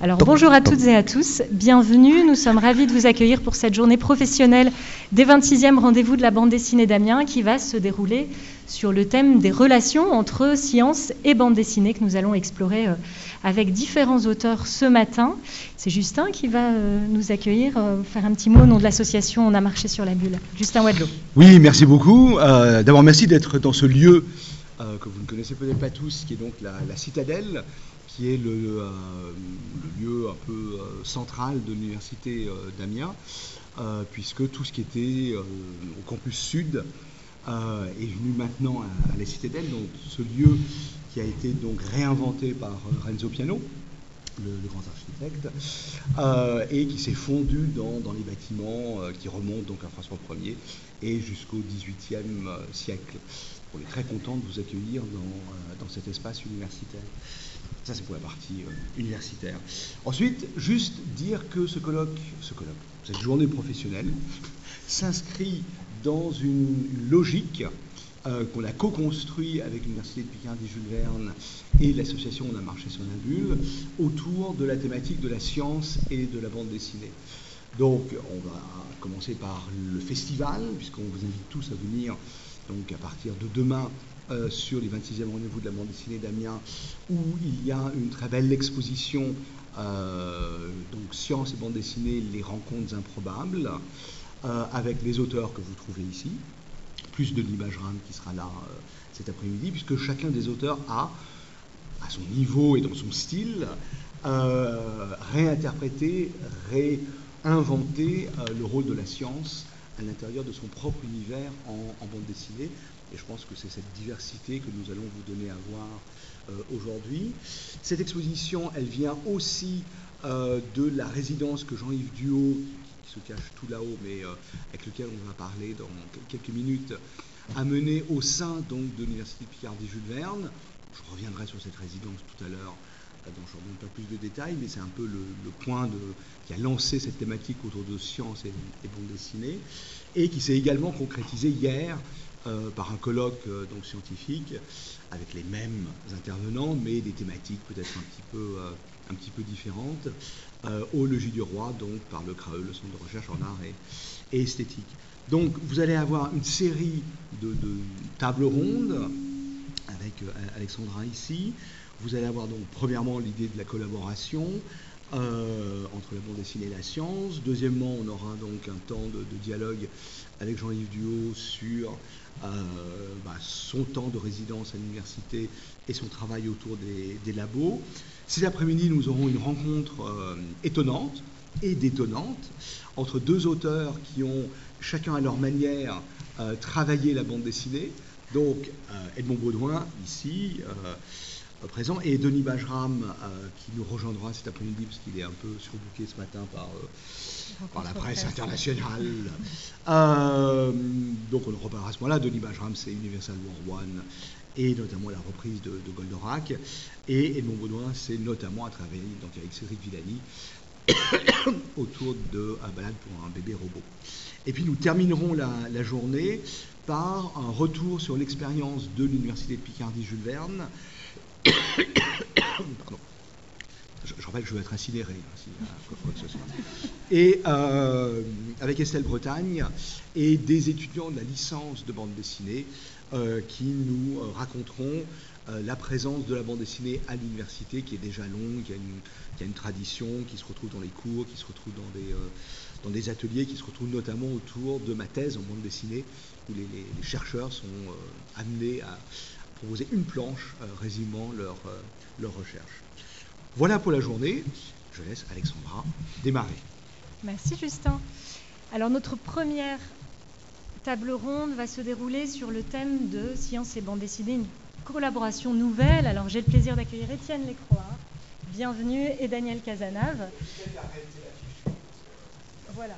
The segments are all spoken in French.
Alors bonjour à toutes et à tous, bienvenue. Nous sommes ravis de vous accueillir pour cette journée professionnelle des 26e rendez-vous de la bande dessinée d'Amiens qui va se dérouler sur le thème des relations entre science et bande dessinée que nous allons explorer euh, avec différents auteurs ce matin. C'est Justin qui va euh, nous accueillir, euh, faire un petit mot au nom de l'association On a marché sur la bulle. Justin Wadlow. Oui, merci beaucoup. D'abord, merci d'être dans ce lieu que vous ne connaissez peut-être pas tous, qui est donc la, la Citadelle qui est le, euh, lieu un peu euh, central de l'université euh, d'Amiens, puisque tout ce qui était au campus sud est venu maintenant à, la Citadelle, donc ce lieu qui a été donc réinventé par Renzo Piano, le, grand architecte, et qui s'est fondu dans, les bâtiments qui remontent donc à François Ier et jusqu'au XVIIIe siècle. On est très content de vous accueillir dans cet espace universitaire. Ça, c'est pour la partie euh, universitaire. Ensuite, juste dire que ce colloque, ce colloque, cette journée professionnelle, s'inscrit dans une, logique euh, qu'on a co-construit avec l'Université de Picardie-Jules Verne et l'association On a marché sur la bulle autour de la thématique de la science et de la bande dessinée. Donc, on va commencer par le festival, puisqu'on vous invite tous à venir donc à partir de demain euh, sur les 26e rendez-vous de la bande dessinée d'Amiens, où il y a une très belle exposition, euh, donc science et bande dessinée, les rencontres improbables, euh, avec les auteurs que vous trouvez ici, plus de l'image RAM qui sera là cet après-midi, puisque chacun des auteurs a, à son niveau et dans son style, réinterprété, réinventé le rôle de la science à l'intérieur de son propre univers en bande dessinée. Et je pense que c'est cette diversité que nous allons vous donner à voir euh, aujourd'hui. Cette exposition, elle vient aussi euh, de la résidence que Jean-Yves Duhaut, qui se cache tout là-haut, mais euh, avec lequel on va parler dans quelques minutes, a mené au sein donc, de l'Université de Picardie-Jules Verne. Je reviendrai sur cette résidence tout à l'heure dont je ne donne pas plus de détails, mais c'est un peu le, point qui a lancé cette thématique autour de science et, et bande dessinée, et qui s'est également concrétisé hier euh, par un colloque euh, donc scientifique avec les mêmes intervenants, mais des thématiques peut-être un petit peu, euh, différentes, au Logis du Roi, donc par le CRAE, le Centre de recherche en art et, esthétique. Donc vous allez avoir une série de, tables rondes avec Alexandra ici. Vous allez avoir donc premièrement l'idée de la collaboration, entre la bande dessinée et la science. Deuxièmement, on aura donc un temps de, dialogue avec Jean-Yves Duhaut sur bah, son temps de résidence à l'université et son travail autour des, labos. Cet après-midi, nous aurons une rencontre euh, étonnante et détonnante entre deux auteurs qui ont chacun à leur manière euh, travaillé la bande dessinée. Donc Edmond Baudouin ici présent et Denis Bajram qui nous rejoindra cet après-midi parce qu'il est un peu surbooké ce matin par par la presse internationale. Euh, donc on reparlera à ce moment-là. Denis Bajram, c'est Universal War One et notamment la reprise de, Goldorak. Et Edmond Baudouin, c'est notamment à travailler donc, avec Cédric Villani autour de Un balade pour un bébé robot. Et puis nous terminerons la, la journée par un retour sur l'expérience de l'Université de Picardie-Jules Verne. Je, rappelle que je vais être incinéré, hein, Et euh, avec Estelle Bretagne et des étudiants de la licence de bande dessinée euh, qui nous euh, raconteront la présence de la bande dessinée à l'université qui est déjà longue, qui a, une, tradition, qui se retrouve dans les cours, qui se retrouve dans des ateliers, qui se retrouve notamment autour de ma thèse en bande dessinée, où les, chercheurs sont amenés à proposer une planche résumant leur, leur recherche. Voilà pour la journée. Je laisse Alexandra démarrer. Merci Justin. Alors notre première table ronde va se dérouler sur le thème de science et bande dessinée, une collaboration nouvelle. Alors j'ai le plaisir d'accueillir Étienne Lécroix, bienvenue, et Daniel Casanave. Voilà.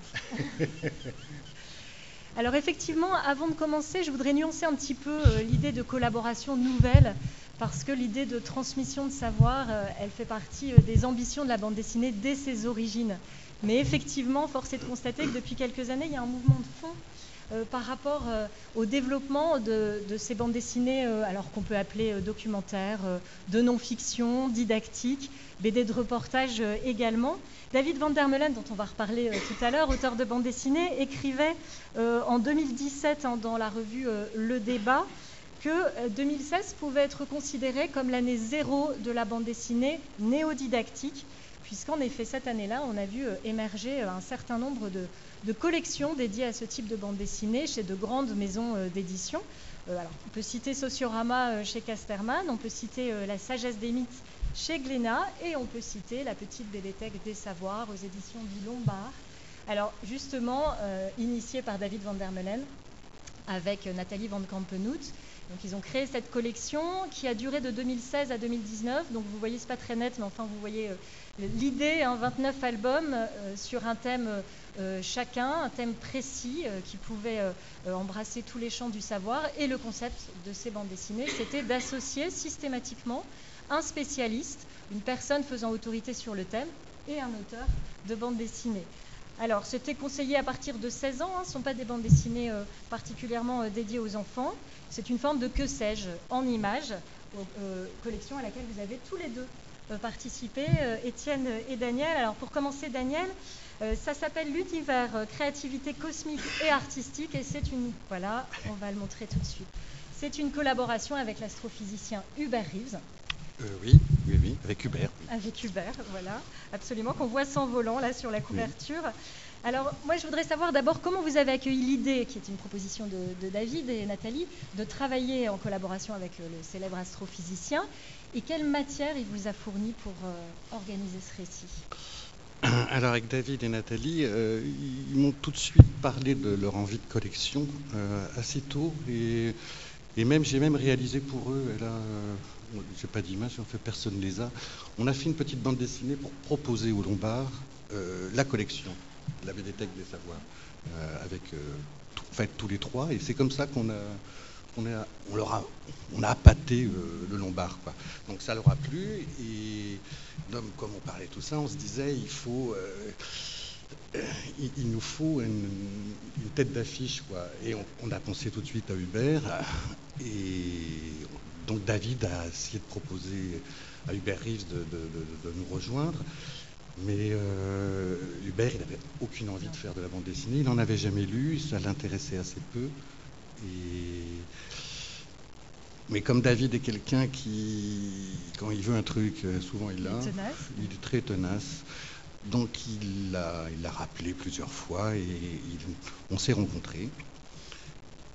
Alors effectivement, avant de commencer, je voudrais nuancer un petit peu euh, l'idée de collaboration nouvelle parce que l'idée de transmission de savoir, euh, elle fait partie euh, des ambitions de la bande dessinée dès ses origines. Mais effectivement, force est de constater que depuis quelques années, il y a un mouvement de fond par rapport au développement de, ces bandes dessinées, alors qu'on peut appeler documentaires, de non-fiction, didactiques, BD de reportage également. David Van der Meulen, dont on va reparler tout à l'heure, auteur de bande dessinée, écrivait en 2017 hein, dans la revue Le Débat que 2016 pouvait être considéré comme l'année zéro de la bande dessinée néodidactique puisqu'en effet, cette année-là, on a vu euh, émerger euh, un certain nombre de, collections dédiées à ce type de bande dessinée chez de grandes maisons euh, d'édition. on peut citer Sociorama chez Casterman, on peut citer La sagesse des mythes chez Glénat, et on peut citer La petite bibliothèque des savoirs aux éditions du Lombard. Alors, justement, initié par David van der Meulen, avec Nathalie Van Kampenhout. Ils ont créé cette collection qui a duré de 2016 à 2019. Donc vous voyez, c'est pas très net, mais enfin vous voyez L'idée, 29 hein, albums euh, sur un thème euh, chacun, un thème précis euh, qui pouvait embrasser tous les champs du savoir. Et le concept de ces bandes dessinées, c'était d'associer systématiquement un spécialiste, une personne faisant autorité sur le thème, et un auteur de bande dessinée. Alors, c'était conseillé à partir de 16 ans, hein, ce ne sont pas des bandes dessinées particulièrement dédiées aux enfants. C'est une forme de que sais-je en images, collection à laquelle vous avez tous les deux euh, participer, euh, Étienne et Daniel. Alors pour commencer, Daniel, euh, ça s'appelle l'univers créativité cosmique et artistique et c'est une, voilà, on va le montrer tout de suite. C'est une collaboration avec l'astrophysicien Hubert Reeves. oui, oui, oui, avec Hubert. Avec Hubert, voilà, absolument, qu'on voit sans volant là sur la couverture. Alors, moi, je voudrais savoir d'abord comment vous avez accueilli l'idée, qui est une proposition de, David et Nathalie, de travailler en collaboration avec le célèbre astrophysicien, et quelle matière il vous a fourni pour euh, organiser ce récit? Alors avec David et Nathalie, euh, ils m'ont tout de suite parlé de leur envie de collection euh, assez tôt. Et, même j'ai même réalisé pour eux, et là j'ai pas d'image, en fait personne ne les a, on a fait une petite bande dessinée pour proposer aux Lombards la collection, la Bibliothèque des Savoirs, avec fait, tous les trois et c'est comme ça qu'on a on, on, a, on a euh, le lombard. Quoi. Donc ça leur a plu. Et comme on parlait tout ça, on se disait il faut. Euh, il, nous faut une, tête d'affiche. Quoi. Et on, a pensé tout de suite à Hubert. Et donc David a essayé de proposer à Hubert Reeves de, nous rejoindre. Mais euh, Hubert, il n'avait aucune envie de faire de la bande dessinée. Il n'en avait jamais lu, ça l'intéressait assez peu. Mais comme David est quelqu'un qui, quand il veut un truc, euh, souvent il l'a. Il est très tenace. Donc il l'a il rappelé plusieurs fois et on s'est rencontrés.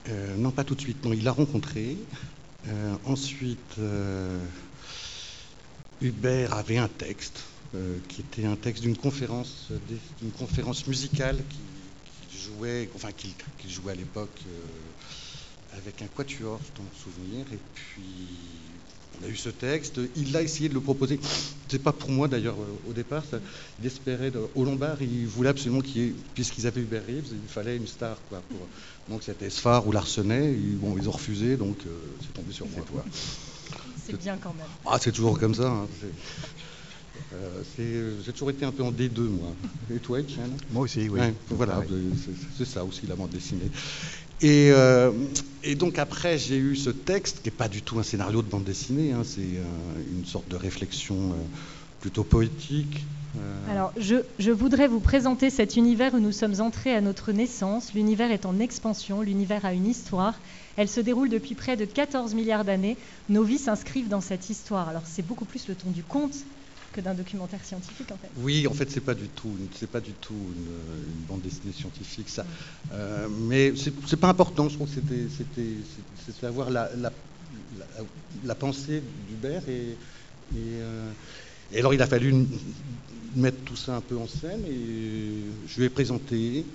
Euh, non, pas tout de suite. Non, il l'a rencontré. Euh, ensuite, Hubert avait un texte qui était un texte d'une conférence, d'une conférence musicale qui, jouait, enfin qu'il jouait à l'époque avec un quatuor, je t'en souvenir, et puis on a eu ce texte, il a essayé de le proposer. C'est pas pour moi d'ailleurs au départ. il espérait au Lombard, il voulait absolument qu'il y ait, puisqu'ils avaient Hubert Reeves, il fallait une star quoi. donc c'était Sfar ou Larsenet. bon, ils ont refusé, donc euh, c'est tombé sur moi. C'est bien quand même. Ah, c'est toujours comme ça. Hein, euh, j'ai toujours été un peu en D2, moi. Et toi, Etienne? Moi aussi, oui. voilà, c'est ça aussi, la bande dessinée. Euh, et, donc après, j'ai eu ce texte, qui n'est pas du tout un scénario de bande dessinée, hein, c'est euh, une sorte de réflexion plutôt poétique. Alors, je, je, voudrais vous présenter cet univers où nous sommes entrés à notre naissance. L'univers est en expansion, l'univers a une histoire. Elle se déroule depuis près de 14 milliards d'années. Nos vies s'inscrivent dans cette histoire. Alors, c'est beaucoup plus le ton du conte que d'un documentaire scientifique en fait. Oui, en fait, c'est pas du tout, c'est pas du tout une, bande dessinée scientifique, ça. Euh, mais c'est pas important. Je trouve que c'était, c'était, d'avoir la, la, la, pensée d'Hubert et, euh, et, alors il a fallu mettre tout ça un peu en scène et je lui ai présenté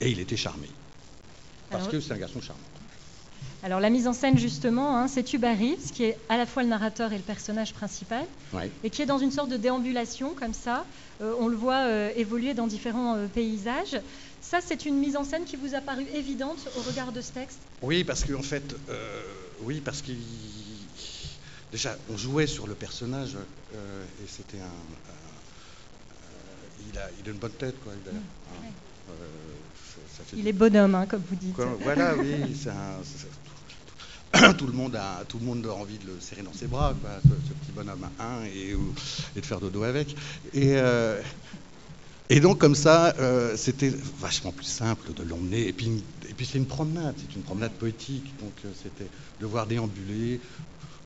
et il était charmé parce que c'est un garçon charmant. Alors la mise en scène justement, hein, c'est Hubert Reeves qui est à la fois le narrateur et le personnage principal, et qui est dans une sorte de déambulation comme ça. Euh, on le voit euh, évoluer dans différents euh, paysages. Ça, c'est une mise en scène qui vous a paru évidente au regard de ce texte? Oui, parce qu'en fait, oui, parce qu'il déjà on jouait sur le personnage et c'était un, il a, il a une bonne tête quoi. Mm. Il est bonhomme, hein, comme vous dites. voilà, oui, tout le monde a tout le monde a envie de le serrer dans ses bras, ce, petit bonhomme à un et, de faire dodo avec. Et, et donc comme ça, c'était vachement plus simple de l'emmener. Et puis, et puis c'est une promenade, c'est une promenade poétique. Donc c'était de voir déambuler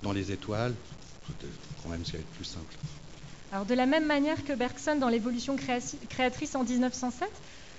dans les étoiles, c'était quand même ce qui être plus simple. Alors de la même manière que Bergson dans l'évolution créatrice en 1907,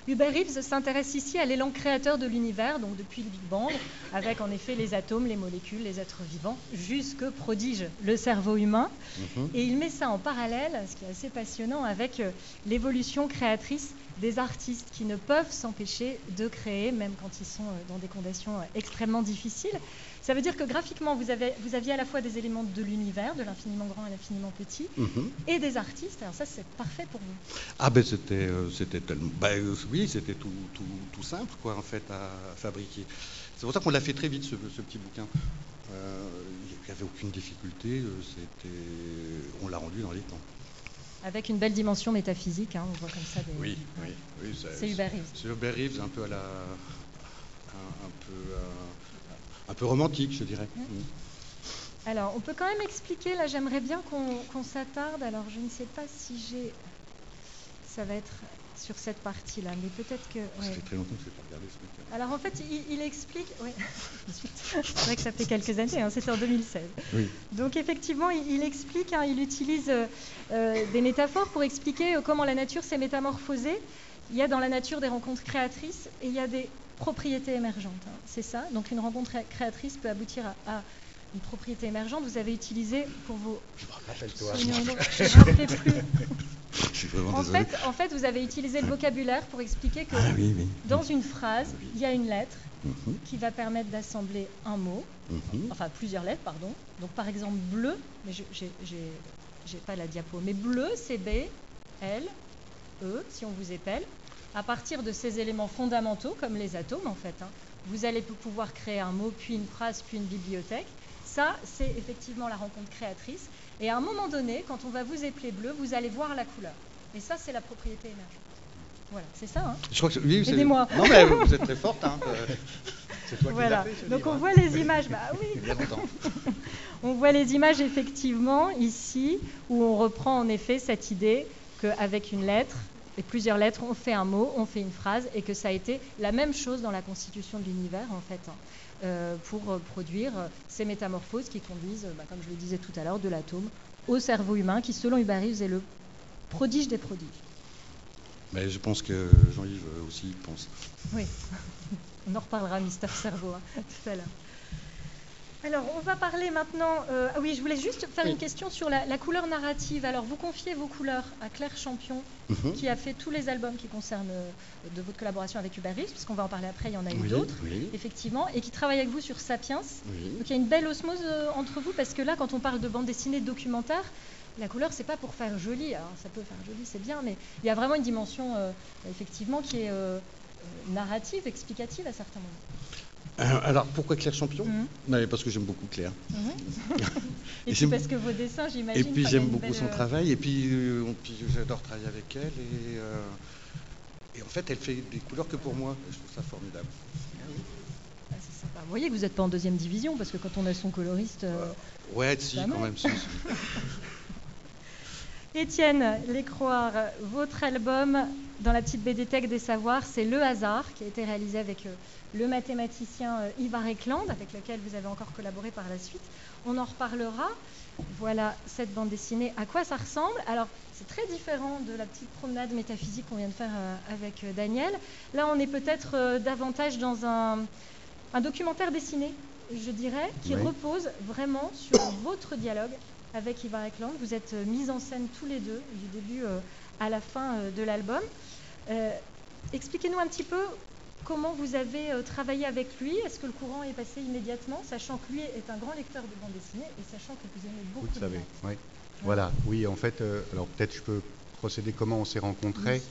Hubert Reeves s'intéresse ici à l'élan créateur de l'univers, donc depuis le Big Bang, avec en effet les atomes, les molécules, les êtres vivants, jusque prodige le cerveau humain. Mhm. Et il met ça en parallèle, ce qui est assez passionnant, avec euh, l'évolution créatrice des artistes qui ne peuvent s'empêcher de créer, même quand ils sont euh, dans des conditions euh, extrêmement difficiles. Ça veut dire que graphiquement, vous, avez, vous aviez à la fois des éléments de l'univers, de l'infiniment grand et l'infiniment petit, mhm. et des artistes. Alors ça, c'est parfait pour vous. Ah ben c'était, c'était tellement... Ben, oui, c'était tout, tout, simple, quoi, en fait, à, fabriquer. C'est pour ça qu'on l'a fait très vite, ce, petit bouquin. Euh, il n'y avait aucune difficulté, c'était... on l'a rendu dans les temps. Avec une belle dimension métaphysique, hein, on voit comme ça des... Oui, oui, oui c'est Hubert Reeves. C'est Hubert Reeves, un peu à la... un, peu... un peu romantique, je dirais. Mm. Alors, on peut quand même expliquer, là j'aimerais bien qu'on s'attarde, alors je ne sais pas si j'ai... Ça va être sur cette partie-là, mais peut-être que. Ça fait très longtemps que je n'ai pas regardé ce bouquin. Alors en fait, il, explique. c'est vrai que ça fait quelques années, hein, c'était en 2016. Oui. Donc effectivement, il, explique, hein, il utilise euh, des métaphores pour expliquer euh, comment la nature s'est métamorphosée. Il y a dans la nature des rencontres créatrices et il y a des propriétés émergentes. Hein. c'est ça. Donc une rencontre créatrice peut aboutir à, une propriété émergente. Vous avez utilisé pour vos. Je me rappelle toi. Je ne me plus. en Fait, en fait, vous avez utilisé le vocabulaire pour expliquer que ah dans une phrase, il y a une lettre mhm. qui va permettre d'assembler un mot, mhm. enfin plusieurs lettres, pardon. Donc par exemple bleu, mais je n'ai pas la diapo, mais bleu c'est B, L, E, si on vous épelle. À partir de ces éléments fondamentaux, comme les atomes en fait, hein, vous allez pouvoir créer un mot, puis une phrase, puis une bibliothèque. Ça, c'est effectivement la rencontre créatrice. Et à un moment donné, quand on va vous épeler bleu, vous allez voir la couleur. Et ça, c'est la propriété émergente. Voilà, c'est ça. Hein Je crois que oui, Aidez-moi. Non, mais vous êtes très forte. Hein. C'est toi voilà. qui fait, Donc on voit les images. Bah oui. on voit les images effectivement ici où on reprend en effet cette idée qu'avec une lettre et plusieurs lettres, on fait un mot, on fait une phrase, et que ça a été la même chose dans la constitution de l'univers en fait. Hein. Euh, pour produire ces métamorphoses qui conduisent, bah, comme je le disais tout à l'heure, de l'atome au cerveau humain, qui selon Reeves est le prodige des prodiges. Mais je pense que Jean-Yves aussi pense. Oui, on en reparlera, Mister Cerveau, hein, tout à l'heure. Alors, on va parler maintenant. Euh, ah oui, je voulais juste faire une question sur la, couleur narrative. Alors, vous confiez vos couleurs à Claire Champion, mhm. qui a fait tous les albums qui concernent euh, de votre collaboration avec Hubert Reeves, puisqu'on va en parler après, il y en a eu d'autres, effectivement, et qui travaille avec vous sur Sapiens. Donc, il y a une belle osmose euh, entre vous, parce que là, quand on parle de bande dessinée, de documentaire, la couleur, c'est pas pour faire joli. Alors, ça peut faire joli, c'est bien, mais il y a vraiment une dimension, effectivement, qui est narrative, explicative à certains moments. Euh, alors pourquoi Claire Champion mhm. Parce que j'aime beaucoup Claire. Mhm. et, puis parce que vos dessins, j'imagine. Et puis j'aime beaucoup son euh, travail, et puis, euh, j'adore travailler avec elle. Et, et, en fait, elle fait des couleurs que pour moi. Je trouve ça formidable. Ah, sympa. Vous voyez que vous n'êtes pas en deuxième division, parce que quand on a son coloriste. ouais, si, quand même. Si, Étienne Lécroire, votre album dans la petite BD Tech des Savoirs, c'est Le hasard, qui a été réalisé avec euh, le mathématicien euh, Ivar Ekland, avec lequel vous avez encore collaboré par la suite. On en reparlera. Voilà cette bande dessinée, à quoi ça ressemble? Alors, c'est très différent de la petite promenade métaphysique qu'on vient de faire euh, avec Daniel. Là, on est peut-être davantage dans un, documentaire dessiné, je dirais, qui repose vraiment sur votre dialogue avec Ivar Ekland. Vous êtes euh, mis en scène tous les deux, du début euh, à la fin euh, de l'album. Expliquez-nous un petit peu comment vous avez travaillé avec lui? Est-ce que le courant est passé immédiatement, sachant que lui est un grand lecteur de bande dessinée et sachant que vous aimez beaucoup Vous le savez, oui. Voilà, oui, en fait, alors peut-être je peux procéder comment on s'est rencontrés.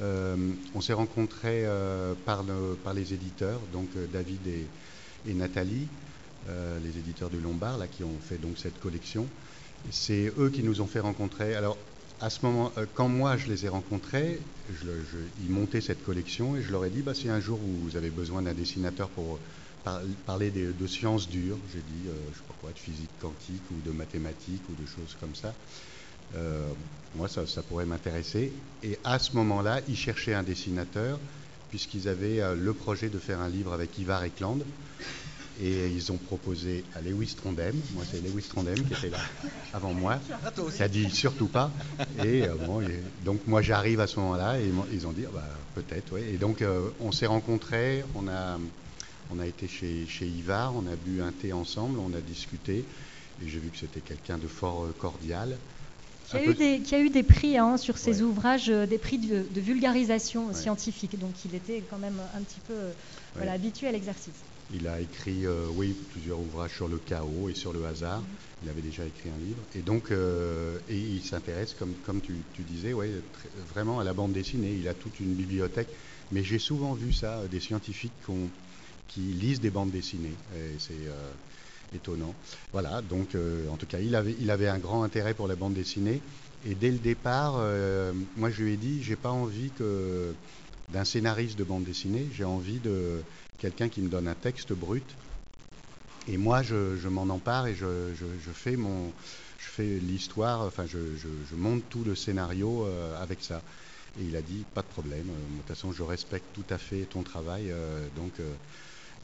on s'est rencontrés par, par, les éditeurs, donc David et, et Nathalie, les éditeurs du Lombard, là, qui ont fait donc cette collection. C'est eux qui nous ont fait rencontrer. Alors, à ce moment, quand moi je les ai rencontrés, ils montaient cette collection et je leur ai dit, bah, si un jour vous avez besoin d'un dessinateur pour parler de, sciences dures, j'ai dit, je sais pas quoi, de physique quantique ou de mathématiques ou de choses comme ça, moi ça, ça pourrait m'intéresser. Et à ce moment-là, ils cherchaient un dessinateur puisqu'ils avaient le projet de faire un livre avec Ivar Ekland. Et ils ont proposé à Lewis Trondheim, moi c'est Lewis Trondheim qui était là avant moi, qui a dit surtout pas. Et, euh, bon, donc moi j'arrive à ce moment-là et ils ont dit ah bah, peut-être, oui. Et donc euh, on s'est rencontrés, on a, on a été chez, chez Ivar, on a bu un thé ensemble, on a discuté et j'ai vu que c'était quelqu'un de fort euh, cordial. Qui a, eu des, qui a, eu des, prix hein, sur ses ouvrages, des prix de, vulgarisation scientifique. Donc il était quand même un petit peu voilà, habitué à l'exercice. Il a écrit, euh, oui, plusieurs ouvrages sur le chaos et sur le hasard. Il avait déjà écrit un livre. Et donc, euh, et il s'intéresse, comme, comme tu, disais, ouais, vraiment à la bande dessinée. Il a toute une bibliothèque. Mais j'ai souvent vu ça, des scientifiques qui lisent des bandes dessinées. C'est euh, étonnant. Voilà, donc, en tout cas, il avait, il avait un grand intérêt pour la bande dessinée. Et dès le départ, moi, je lui ai dit, j'ai pas envie d'un scénariste de bande dessinée, j'ai envie de quelqu'un qui me donne un texte brut. Et moi, je, m'en empare et je, fais mon, je fais l'histoire, enfin, je, monte tout le scénario euh, avec ça. Et il a dit, pas de problème, euh, de toute façon, je respecte tout à fait ton travail, euh, donc,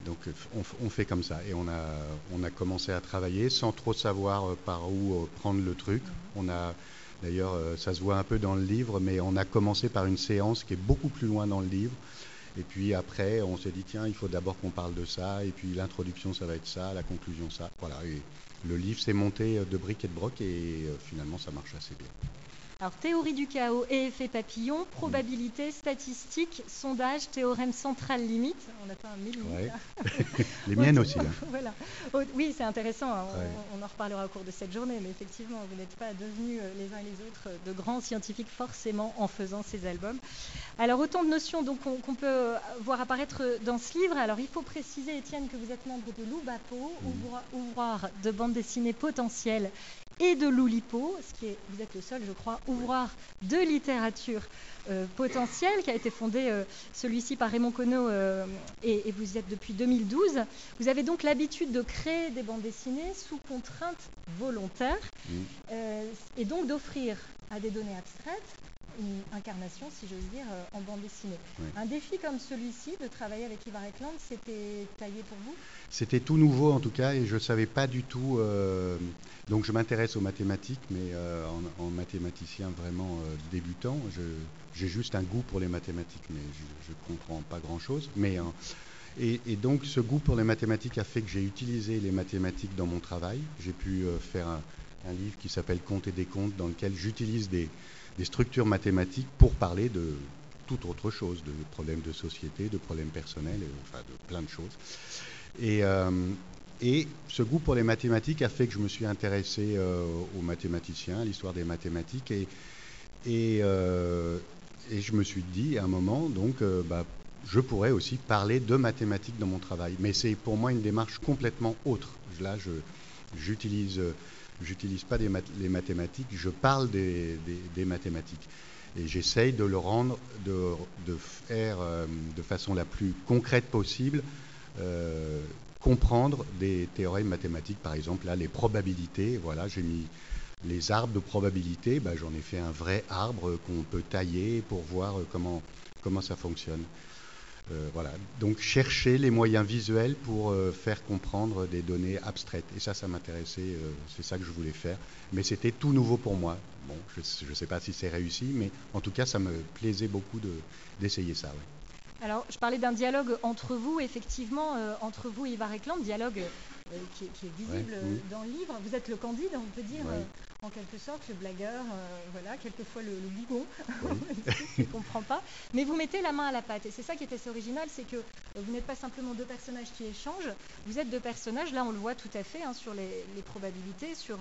donc on, fait comme ça. Et on a, on a commencé à travailler sans trop savoir par où prendre le truc. On a, d'ailleurs, ça se voit un peu dans le livre, mais on a commencé par une séance qui est beaucoup plus loin dans le livre. Et puis après, on s'est dit, tiens, il faut d'abord qu'on parle de ça, et puis l'introduction, ça va être ça, la conclusion, ça. Voilà, et le livre s'est monté de briques et de broc, et euh, finalement, ça marche assez bien. Alors, théorie du chaos et effet papillon, probabilité, statistique, sondage, théorème central limite. On a pas un mille Les miennes aussi. Hein. voilà. Oui, c'est intéressant. Hein. On, en reparlera au cours de cette journée, mais effectivement, vous n'êtes pas devenus euh, les uns et les autres de grands scientifiques forcément en faisant ces albums. Alors, autant de notions donc qu'on peut euh, voir apparaître dans ce livre. Alors, il faut préciser, Étienne, que vous êtes membre de l'UBAPO, mmh. ouvroir de bande dessinée potentielle et de Loulipo, ce qui est, vous êtes le seul, je crois, ouvroir de littérature euh, potentielle, qui a été fondé euh, celui-ci par Raymond Queneau, euh, et, vous y êtes depuis 2012. Vous avez donc l'habitude de créer des bandes dessinées sous contrainte volontaire, et donc d'offrir à des données abstraites une incarnation, si j'ose dire, en bande dessinée. Un défi comme celui-ci, de travailler avec Ivar Ekland, c'était taillé pour vous? C'était tout nouveau en tout cas, et je ne savais pas du tout donc je m'intéresse aux mathématiques, mais euh, en, mathématicien vraiment euh, débutant. J'ai juste un goût pour les mathématiques, mais je ne comprends pas grand-chose. Mais hein, et, donc ce goût pour les mathématiques a fait que j'ai utilisé les mathématiques dans mon travail. J'ai pu euh, faire un, livre qui s'appelle Compte et des comptes, dans lequel j'utilise des, structures mathématiques pour parler de toute autre chose, de problèmes de société, de problèmes personnels, enfin de plein de choses. Et, et ce goût pour les mathématiques a fait que je me suis intéressé euh, aux mathématiciens, à l'histoire des mathématiques. Et, et, euh, et, je me suis dit à un moment, donc, euh, bah, je pourrais aussi parler de mathématiques dans mon travail. Mais c'est pour moi une démarche complètement autre. Là, j'utilise j'utilise pas les mathématiques, je parle des, mathématiques. Et j'essaye de le rendre, de, faire de façon la plus concrète possible comprendre des théorèmes mathématiques, par exemple, là, les probabilités, voilà, j'ai mis les arbres de probabilité, bah, j'en ai fait un vrai arbre qu'on peut tailler pour voir euh, comment ça fonctionne. Euh, voilà. Donc chercher les moyens visuels pour euh, faire comprendre des données abstraites. Et ça, ça m'intéressait, c'est ça que je voulais faire. Mais c'était tout nouveau pour moi. Bon, je ne sais pas si c'est réussi, mais en tout cas, ça me plaisait beaucoup d'essayer ça. Alors, je parlais d'un dialogue entre vous, effectivement, euh, entre vous et Ivar Ekland, dialogue euh, qui, est visible dans le livre. Vous êtes le candide, on peut dire, euh, en quelque sorte, le blagueur, voilà, quelquefois le, le bougon, qui ne comprend pas. Mais vous mettez la main à la pâte. Et c'est ça qui est assez original, c'est que vous n'êtes pas simplement deux personnages qui échangent, vous êtes deux personnages, là on le voit tout à fait, hein, sur les, probabilités, sur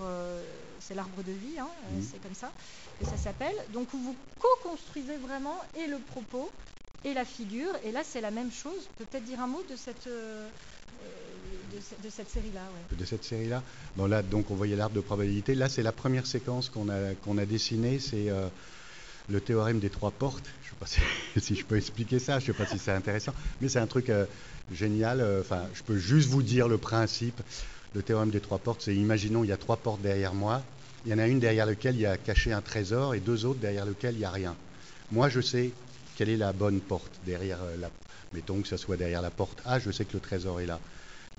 c'est l'arbre de vie, hein, c'est comme ça que ça s'appelle. Donc vous co-construisez vraiment et le propos et la figure. Et là, c'est la même chose. Peut-être dire un mot de cette, euh, de, cette série-là. De cette série-là. Bon, là, donc, on voyait l'arbre de probabilité. Là, c'est la première séquence qu'on a, dessinée. C'est euh, le théorème des trois portes. Je ne sais pas si, je peux expliquer ça. Je ne sais pas si c'est intéressant. Mais c'est un truc euh, génial. Enfin, je peux juste vous dire le principe. Le théorème des trois portes, c'est imaginons, il y a trois portes derrière moi. Il y en a une derrière laquelle il y a caché un trésor et deux autres derrière lesquelles il n'y a rien. Moi, je sais quelle est la bonne porte derrière la. Mettons que ce soit derrière la porte A, je sais que le trésor est là.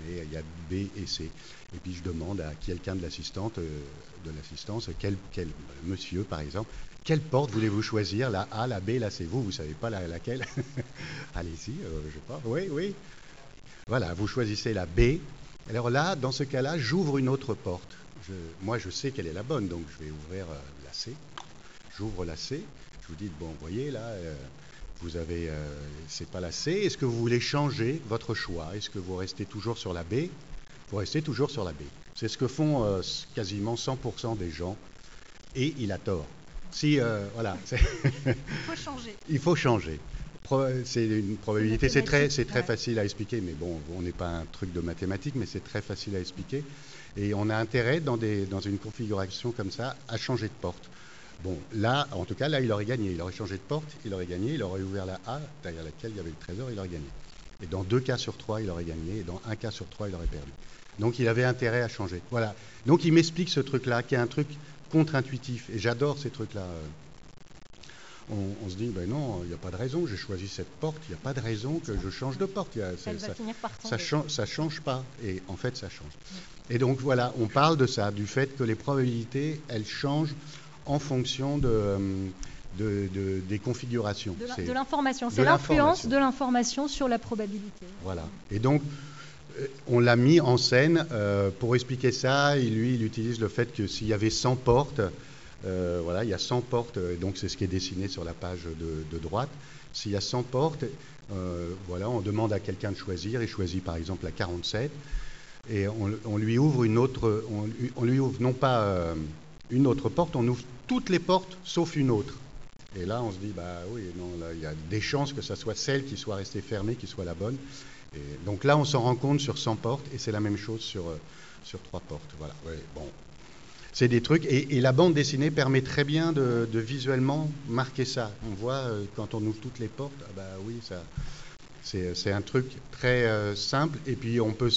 Mais il y a B et C. Et puis je demande à quelqu'un de l'assistante, euh, de l'assistance, quel, monsieur par exemple, quelle porte voulez-vous choisir? La A, la B, la C. Vous, vous savez pas laquelle? Allez-y, euh, je sais pas. Oui, oui. Voilà, vous choisissez la B. Alors là, dans ce cas-là, j'ouvre une autre porte. moi, je sais quelle est la bonne, donc je vais ouvrir euh, la C. J'ouvre la C. Je vous dis, bon, vous voyez là, vous avez, euh, c'est pas la C. Est-ce que vous voulez changer votre choix? Est-ce que vous restez toujours sur la B? Vous restez toujours sur la B. C'est ce que font euh, quasiment 100% des gens. Et il a tort. Si, voilà. il faut changer. Il faut changer. C'est une probabilité, c'est très, c'est très facile à expliquer, mais bon, on n'est pas un truc de mathématiques, mais c'est très facile à expliquer. Et on a intérêt dans, des, dans une configuration comme ça à changer de porte. Bon, là, en tout cas, là, il aurait gagné. Il aurait changé de porte, il aurait gagné, il aurait ouvert la A, derrière laquelle il y avait le trésor, il aurait gagné. Et dans deux cas sur trois, il aurait gagné, et dans un cas sur trois, il aurait perdu. Donc il avait intérêt à changer. Voilà. Donc il m'explique ce truc-là, qui est un truc contre-intuitif. Et j'adore ces trucs-là. On, se dit, ben non, il n'y a pas de raison, j'ai choisi cette porte, il n'y a pas de raison que je change de porte. Elle ça, va finir par ça, ça change pas. Et en fait, ça change. Et donc voilà, on parle de ça, du fait que les probabilités, elles changent en fonction de, des configurations. De l'information. C'est l'influence de l'information sur la probabilité. Voilà. Et donc, euh, on l'a mis en scène euh, pour expliquer ça. Et lui, il utilise le fait que s'il y avait 100 portes, euh, voilà, il y a 100 portes, et donc c'est ce qui est dessiné sur la page de, droite. S'il y a 100 portes, voilà, on demande à quelqu'un de choisir. Il choisit par exemple la 47, et on, lui ouvre une autre. On, lui ouvre non pas une autre porte, on ouvre toutes les portes sauf une autre. Et là, on se dit, bah oui, non, il y a des chances que ça soit celle qui soit restée fermée, qui soit la bonne. Et donc là, on s'en rend compte sur 100 portes, et c'est la même chose sur, euh, sur 3 portes. Voilà, bon. C'est des trucs, et, la bande dessinée permet très bien de, visuellement marquer ça. On voit, euh, quand on ouvre toutes les portes, ah bah oui, ça, c'est un truc très euh, simple, et puis on peut,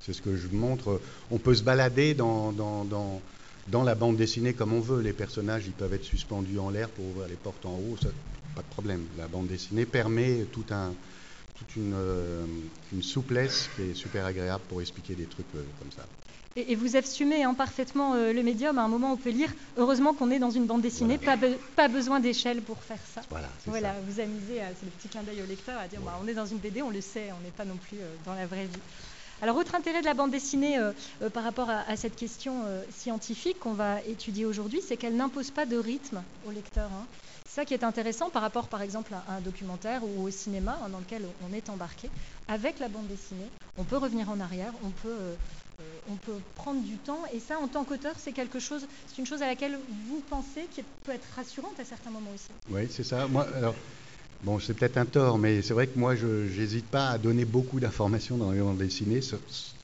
c'est ce que je montre, on peut se balader dans dans la bande dessinée comme on veut. Les personnages, ils peuvent être suspendus en l'air pour ouvrir les portes en haut, ça, pas de problème. La bande dessinée permet tout un, toute une, euh, une, souplesse qui est super agréable pour expliquer des trucs euh, comme ça. Et, vous assumez hein, parfaitement euh, le médium. À un moment, on peut lire heureusement qu'on est dans une bande dessinée, pas, pas, besoin d'échelle pour faire ça. Voilà, voilà vous amusez, c'est le petit clin d'œil au lecteur à dire bah, on est dans une BD, on le sait, on n'est pas non plus dans la vraie vie. Alors, autre intérêt de la bande dessinée euh, euh, par rapport à, cette question euh, scientifique qu'on va étudier aujourd'hui, c'est qu'elle n'impose pas de rythme au lecteur. Hein. C'est ça qui est intéressant par rapport, par exemple, à un documentaire ou au cinéma hein, dans lequel on est embarqué. Avec la bande dessinée, on peut revenir en arrière, on peut, on peut prendre du temps. Et ça, en tant qu'auteur, c'est quelque chose, c'est une chose à laquelle vous pensez qui peut être rassurante à certains moments aussi. Oui, c'est ça. Moi, alors. Bon, c'est peut-être un tort, mais c'est vrai que moi, je n'hésite pas à donner beaucoup d'informations dans les bandes dessinées.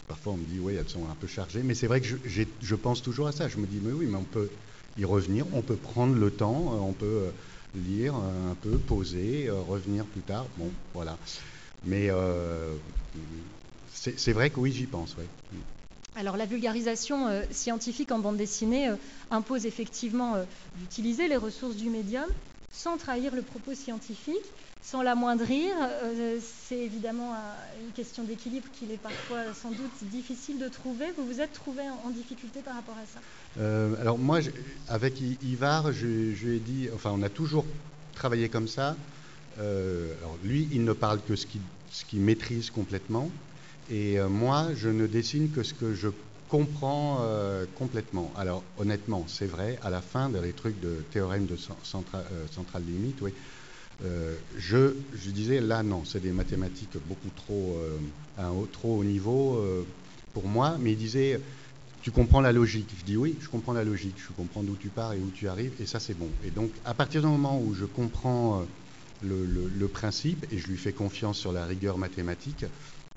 Parfois, on me dit, oui, elles sont un peu chargées, mais c'est vrai que je, je, pense toujours à ça. Je me dis, mais oui, mais on peut y revenir, on peut prendre le temps, euh, on peut euh, lire euh, un peu, poser, revenir plus tard. Bon, voilà. Mais c'est vrai que oui, j'y pense, oui. Alors la vulgarisation scientifique en bande dessinée impose effectivement d'utiliser les ressources du médium, sans trahir le propos scientifique, sans l'amoindrir. Euh, c'est évidemment une question d'équilibre qu'il est parfois sans doute difficile de trouver. Vous vous êtes trouvé en, difficulté par rapport à ça euh, Alors moi, avec Ivar, je, lui ai dit, enfin on a toujours travaillé comme ça. Euh, lui, il ne parle que ce qu'il maîtrise complètement. Et moi, je ne dessine que ce que je comprend euh, complètement. Alors honnêtement, c'est vrai, à la fin des trucs de théorème de centrale euh, limite, oui, euh, je, disais là non, c'est des mathématiques beaucoup trop à un trop haut niveau pour moi, mais il disait tu comprends la logique. Je dis oui, je comprends la logique, je comprends d'où tu pars et où tu arrives, et ça c'est bon. Et donc à partir du moment où je comprends le, principe et je lui fais confiance sur la rigueur mathématique,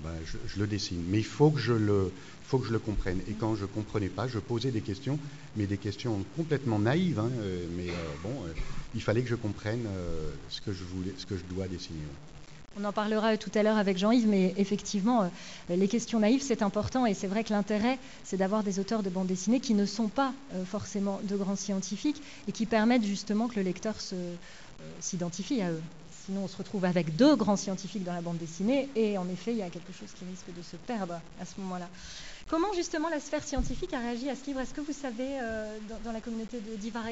ben, je, le dessine. Mais il faut que je le, faut que je le comprenne. Et quand je ne comprenais pas, je posais des questions, mais des questions complètement naïves. Hein, euh, mais euh, bon, euh, il fallait que je comprenne ce, que je voulais, ce que je dois dessiner. On en parlera tout à l'heure avec Jean-Yves, mais effectivement, les questions naïves, c'est important. Et c'est vrai que l'intérêt, c'est d'avoir des auteurs de bande dessinée qui ne sont pas forcément de grands scientifiques et qui permettent justement que le lecteur s'identifie à eux. Sinon, on se retrouve avec deux grands scientifiques dans la bande dessinée, et en effet, il y a quelque chose qui risque de se perdre à ce moment-là. Comment justement la sphère scientifique a réagi à ce livre? Est-ce que vous savez, euh, dans, la communauté de d'Ivar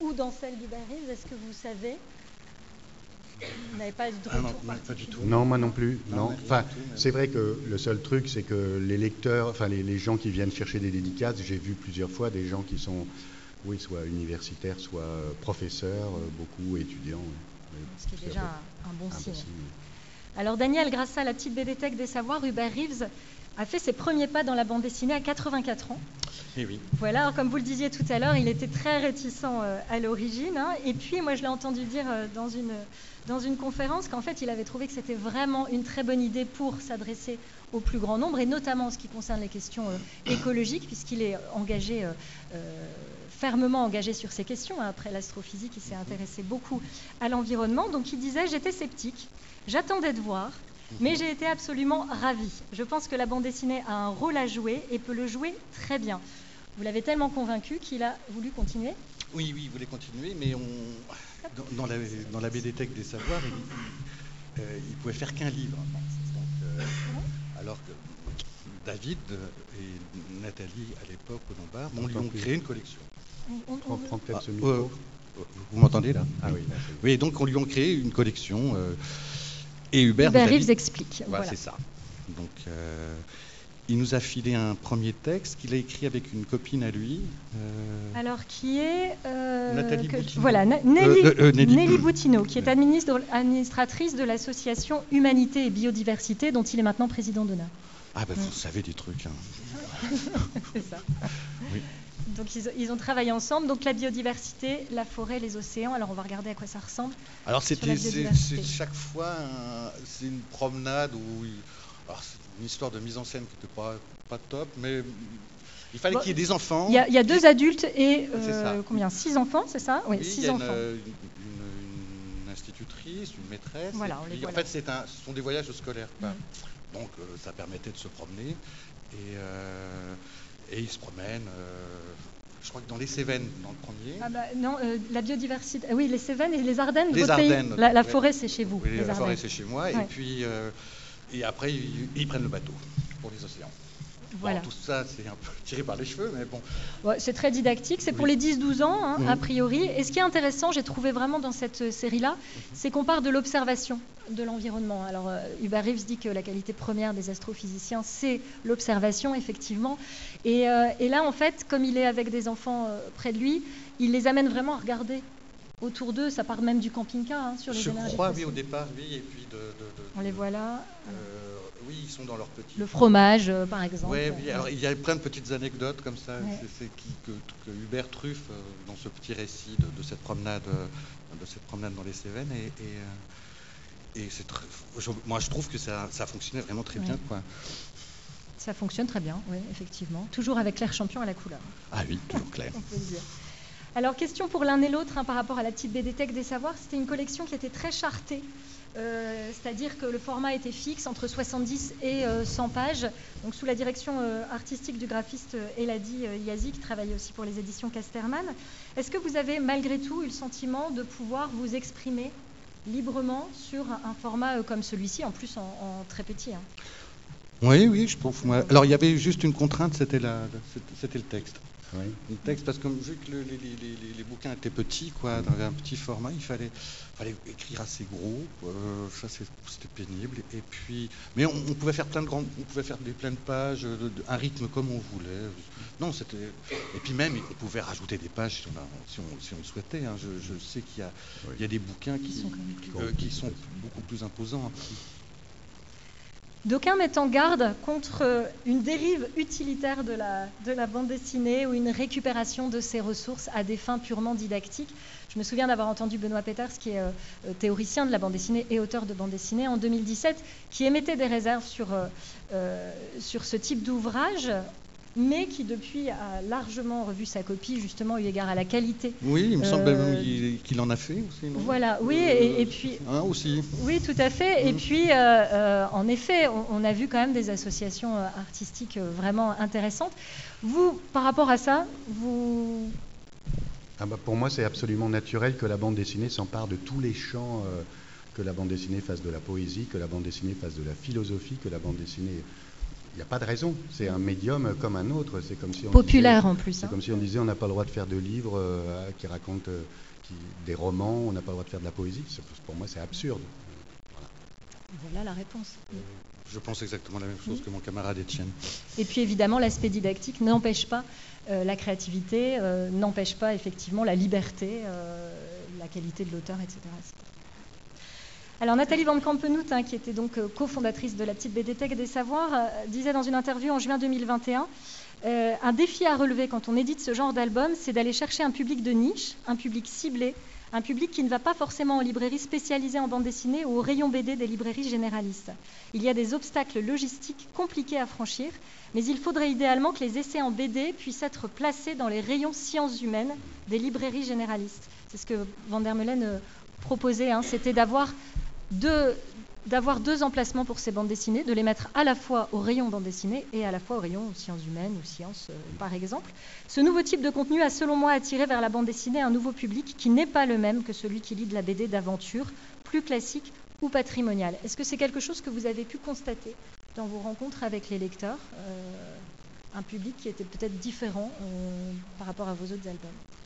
ou dans celle du Barry, est-ce que vous savez? Vous n'avez pas, de ah non, pas du tout. Non, moi non plus. Non. Enfin, c'est vrai que le seul truc, c'est que les lecteurs, enfin les, gens qui viennent chercher des dédicaces, j'ai vu plusieurs fois des gens qui sont, oui, soit universitaires, soit professeurs, euh, beaucoup étudiants. Ce qui est déjà un, bon signe. Alors Daniel, grâce à la petite BDTech des savoirs, Hubert Reeves a fait ses premiers pas dans la bande dessinée à 84 ans. Et eh oui. Voilà, comme vous le disiez tout à l'heure, il était très réticent euh, à l'origine. Hein. et puis, moi, je l'ai entendu dire euh, dans, une, dans une conférence qu'en fait, il avait trouvé que c'était vraiment une très bonne idée pour s'adresser au plus grand nombre, et notamment en ce qui concerne les questions euh, écologiques, puisqu'il est engagé fermement engagé sur ces questions. Après l'astrophysique, il s'est intéressé beaucoup à l'environnement. Donc il disait, j'étais sceptique, j'attendais de voir, mais j'ai été absolument ravi. Je pense que la bande dessinée a un rôle à jouer et peut le jouer très bien. Vous l'avez tellement convaincu qu'il a voulu continuer? Oui, oui, il voulait continuer, mais on, dans, la, dans la BDTech des savoirs, il, ne euh, pouvait faire qu'un livre. Euh, alors que David et Nathalie, à l'époque, au Lombard, on lui ont créé une collection. On, prend peut-être ce ah, micro. Euh, vous m'entendez là Ah oui. Oui, donc on lui a créé une collection. Euh, et Hubert, Hubert Reeves explique. Voilà, c'est ça. Donc, euh, il nous a filé un premier texte qu'il a écrit avec une copine à lui. Alors, qui est. Nathalie Boutineau. Voilà, Nelly, Nelly, Boutineau, qui est administratrice de l'association Humanité et Biodiversité, dont il est maintenant président d'honneur. Ah, ben vous savez des trucs. Hein. c'est ça. Oui. Donc ils, ont travaillé ensemble. Donc la biodiversité, la forêt, les océans. Alors on va regarder à quoi ça ressemble. Alors c'était chaque fois c'est une promenade où alors c'est une histoire de mise en scène qui n'était pas pas top, mais il fallait qu'il y ait des enfants. Il y a, deux adultes et euh, combien? Six enfants, c'est ça? Oui, six enfants. Une, institutrice, une maîtresse. Voilà, En fait, c'est un, ce sont des voyages scolaires. Mm. Donc euh, ça permettait de se promener et euh, et ils se promènent. Euh, je crois que dans les Cévennes, dans le premier. Ah bah, non, euh, la biodiversité. oui, les Cévennes et les Ardennes, les Pays. La, forêt, c'est chez vous. Oui, la forêt, c'est chez moi. Et puis, euh, et après, ils, prennent le bateau pour les océans. Voilà. tout ça, c'est un peu tiré par les cheveux, mais bon. c'est très didactique. C'est pour les 10-12 ans, hein, mhm. a priori. Et ce qui est intéressant, j'ai trouvé vraiment dans cette série-là, mhm. c'est qu'on part de l'observation de l'environnement. Alors, euh, Hubert Reeves dit que la qualité première des astrophysiciens, c'est l'observation, effectivement. Et, euh, et, là, en fait, comme il est avec des enfants euh, près de lui, il les amène vraiment à regarder autour d'eux. Ça part même du camping-car hein, sur les Je crois, oui, au départ, oui. Et puis de, On les voit là. Oui, ils sont dans leur petit. Le fromage, par exemple. Oui, oui, alors il y a plein de petites anecdotes comme ça. C'est que, que, Hubert truffe dans ce petit récit de, cette promenade, de cette promenade dans les Cévennes. Et, et c'est moi je trouve que ça, ça fonctionnait vraiment très bien. Quoi. Ça fonctionne très bien, oui, effectivement. Toujours avec Claire Champion à la couleur. Ah oui, toujours Claire. On peut le dire. Alors, question pour l'un et l'autre hein, par rapport à la petite BDTech des Savoirs. C'était une collection qui était très chartée, euh, c'est-à-dire que le format était fixe entre 70 et 100 euh, pages. Donc, sous la direction euh, artistique du graphiste Eladi Yazi, qui travaille aussi pour les éditions Casterman. Est-ce que vous avez malgré tout eu le sentiment de pouvoir vous exprimer librement sur un format euh, comme celui-ci, en plus en, très petit. Hein? Oui, oui, je trouve. Alors il y avait juste une contrainte, c'était c'était le texte. Le texte, parce que vu que les, bouquins étaient petits, quoi, dans un petit format, il fallait, fallait écrire assez gros. Euh, ça, c'était pénible. Et puis, mais on, pouvait faire plein de grandes, on pouvait faire des pleines pages, un rythme comme on voulait. Non, c'était. Et puis même, on pouvait rajouter des pages si on, si on, le souhaitait. Hein. Je, sais qu'il y a, il y a des bouquins qui, qui, sont, euh, beaucoup plus imposants. D'aucuns mettent en garde contre une dérive utilitaire de la, de la bande dessinée ou une récupération de ses ressources à des fins purement didactiques. Je me souviens d'avoir entendu Benoît Peters, qui est euh, théoricien de la bande dessinée et auteur de bande dessinée, en 2017, qui émettait des réserves sur, euh, euh, sur ce type d'ouvrage mais qui depuis a largement revu sa copie, justement eu égard à la qualité. Oui, il me semble euh, qu'il en a fait aussi. Non? Voilà, oui, et, euh, puis. Hein, aussi. Oui, tout à fait. Et mm. puis, euh, en effet, on, a vu quand même des associations artistiques vraiment intéressantes. Vous, par rapport à ça, vous. Ah bah pour moi, c'est absolument naturel que la bande dessinée s'empare de tous les champs. que la bande dessinée fasse de la poésie, que la bande dessinée fasse de la philosophie, que la bande dessinée n'y a pas de raison. C'est un médium comme un autre. C'est comme si on populaire en plus. C'est hein. comme si on disait on n'a pas le droit de faire de livres euh, qui racontent euh, des romans, on n'a pas le droit de faire de la poésie. Pour moi, c'est absurde. Voilà. la réponse. Je pense exactement la même chose que mon camarade Étienne. Et puis évidemment, l'aspect didactique n'empêche pas euh, la créativité, n'empêche pas effectivement la liberté, la qualité de l'auteur, etc., alors Nathalie Van Kampenhout, hein, qui était donc euh, cofondatrice de la petite BDTech des Savoirs, euh, disait dans une interview en juin 2021 euh, Un défi à relever quand on édite ce genre d'album, c'est d'aller chercher un public de niche, un public ciblé, un public qui ne va pas forcément en librairie spécialisée en bande dessinée ou au rayon BD des librairies généralistes. Il y a des obstacles logistiques compliqués à franchir, mais il faudrait idéalement que les essais en BD puissent être placés dans les rayons sciences humaines des librairies généralistes. C'est ce que Van der proposait, hein, c'était d'avoir d'avoir deux emplacements pour ces bandes dessinées, de les mettre à la fois au rayon bande dessinée et à la fois au rayon sciences humaines ou sciences, euh, par exemple. Ce nouveau type de contenu a, selon moi, attiré vers la bande dessinée un nouveau public qui n'est pas le même que celui qui lit de la BD d'aventure, plus classique ou patrimoniale. Est-ce que c'est quelque chose que vous avez pu constater dans vos rencontres avec les lecteurs euh, Un public qui était peut-être différent euh, par rapport à vos autres albums?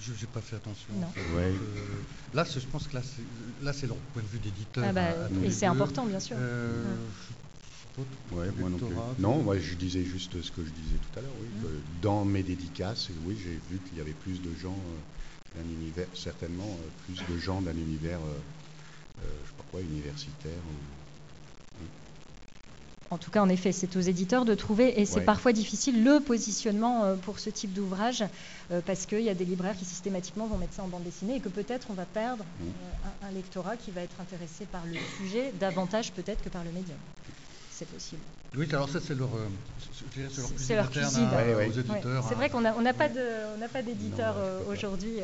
Je n'ai pas fait attention. Euh, là, je pense que là, c'est leur point de vue d'éditeur. Ah bah, et c'est important, bien sûr. Euh, moi non, non, moi je disais juste ce que je disais tout à l'heure. Oui, dans mes dédicaces, oui, j'ai vu qu'il y avait plus de gens euh, d'un univers, certainement plus de gens d'un univers, je sais pas quoi, universitaire. En tout cas, en effet, c'est aux éditeurs de trouver, et c'est parfois difficile, le positionnement euh, pour ce type d'ouvrage, euh, parce qu'il y a des libraires qui systématiquement vont mettre ça en bande dessinée, et que peut-être on va perdre mmh. euh, un, lectorat qui va être intéressé par le sujet davantage peut-être que par le médium. C'est possible. Oui, alors ça c'est leur, c'est leur cuisine aux éditeurs. C'est vrai qu'on n'a pas d'éditeur aujourd'hui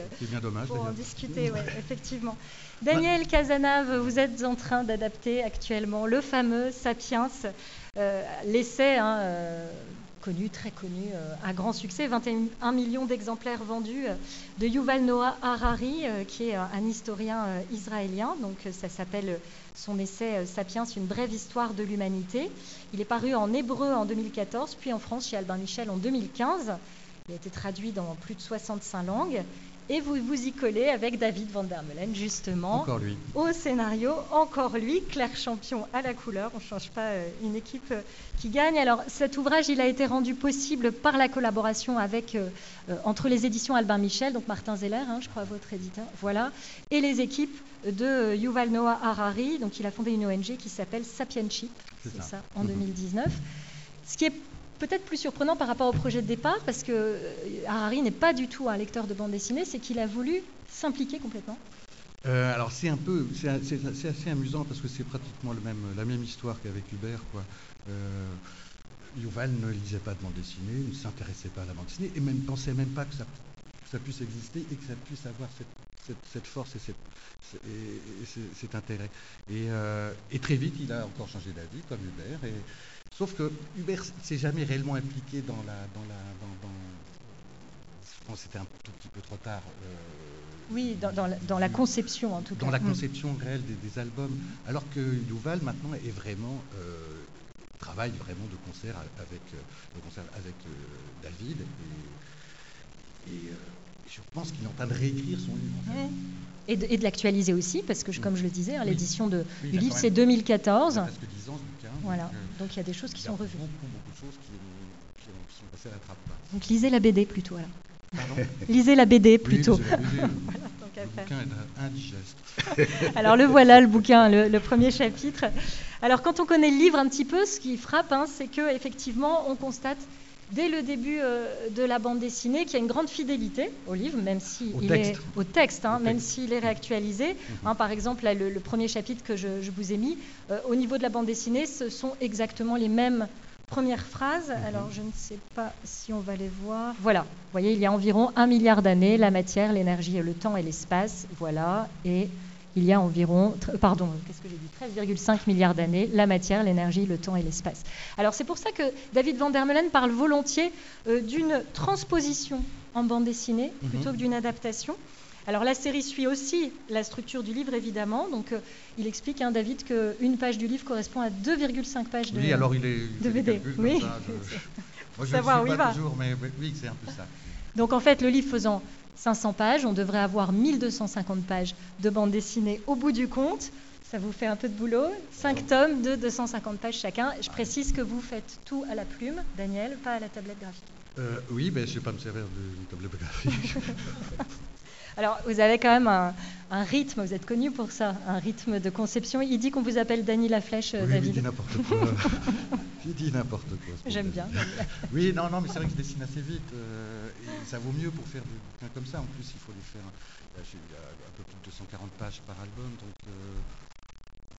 pour en discuter, effectivement. Daniel Casanave, vous êtes en train d'adapter actuellement le fameux Sapiens, euh, l'essai hein, euh, connu, très connu, euh, à grand succès, 21 millions d'exemplaires vendus de Yuval Noah Harari, qui est un historien israélien. Donc ça s'appelle son essai Sapiens, une brève histoire de l'humanité. Il est paru en hébreu en 2014, puis en France chez Albin Michel en 2015. Il a été traduit dans plus de 65 langues. Et vous vous y collez avec David Van der Meulen, justement. Encore lui. Au scénario, encore lui, Claire Champion à la couleur. On ne change pas euh, une équipe euh, qui gagne. Alors, cet ouvrage, il a été rendu possible par la collaboration avec, euh, entre les éditions Albin Michel, donc Martin Zeller, hein, je crois, votre éditeur, voilà, et les équipes de Yuval Noah Harari. Donc, il a fondé une ONG qui s'appelle Sapienship, c'est ça. en 2019. Mhm. Ce qui est peut-être plus surprenant par rapport au projet de départ, parce que euh, Harari n'est pas du tout un lecteur de bande dessinée, c'est qu'il a voulu s'impliquer complètement. Euh, alors c'est un peu, c'est assez amusant parce que c'est pratiquement la même histoire qu'avec Hubert. Quoi. Euh, Yuval ne lisait pas de bande dessinée, ne s'intéressait pas à la bande dessinée et même pensait même pas que ça, puisse exister et que ça puisse avoir cette, force et, cet intérêt. Et, très vite, il a encore changé d'avis, comme Hubert. Sauf que Hubert s'est jamais réellement impliqué dans la. Dans la dans, je pense que c'était un tout petit peu trop tard. Euh, oui, dans, la, conception en tout cas. Dans la mm. conception réelle des, albums. Alors que Yuval maintenant est vraiment. Euh, travaille vraiment de concert avec, euh, avec David. Et, je pense qu'il est en train de réécrire son livre. Et de, l'actualiser aussi, parce que comme je le disais, hein, l'édition du livre c'est 2014. Presque 10 ans voilà. Euh, donc il y a des choses qui sont revues. Beaucoup, beaucoup de choses qui, sont passées à la trappe. Donc lisez la BD plutôt. Lisez la BD plutôt. voilà, le bouquin est indigeste. Alors le voilà, le bouquin, le, le premier chapitre. Alors quand on connaît le livre un petit peu, ce qui frappe, hein, c'est que effectivement, on constate dès le début euh, de la bande dessinée qu'il y a une grande fidélité au livre, même si Au il texte. est au texte, hein, Au même s'il est réactualisé. Hein, par exemple, là, le, le premier chapitre que je, je vous ai mis, euh, au niveau de la bande dessinée, ce sont exactement les mêmes premières phrases. Alors je ne sais pas si on va les voir. Voilà, vous voyez, il y a environ un milliard d'années, la matière, l'énergie, le temps et l'espace. Voilà, et il y a environ, pardon, qu'est-ce que j'ai dit 13,5 milliards d'années, la matière, l'énergie, le temps et l'espace. Alors c'est pour ça que David Van der Meulen parle volontiers euh, d'une transposition en bande dessinée Mhm. plutôt que d'une adaptation. Alors la série suit aussi la structure du livre évidemment. Donc euh, il explique, hein, David, qu'une page du livre correspond à 2,5 pages de. Oui, alors il est. il de BD, oui. ça, je- Moi, je Savoir ne où suis il pas va. toujours, mais oui, c'est un peu ça. Donc en fait, le livre faisant 500 pages, on devrait avoir 1250 pages de bande dessinée au bout du compte. Ça vous fait un peu de boulot. 5 tomes de 250 pages chacun. Je précise que vous faites tout à la plume, Daniel, pas à la tablette graphique. Euh, oui, mais je ne vais pas me servir d'une tablette graphique. Alors, vous avez quand même un, un rythme, vous êtes connu pour ça, un rythme de conception. Il dit qu'on vous appelle Dany la Flèche, euh, oui, il dit David. n'importe quoi. il dit n'importe quoi. J'aime bien. David. Oui, non, non, mais c'est vrai que je dessine assez vite. euh, et ça vaut mieux pour faire des bouquins comme ça. En plus, il faut les faire. là, j'ai eu un peu plus de 240 pages par album, donc euh,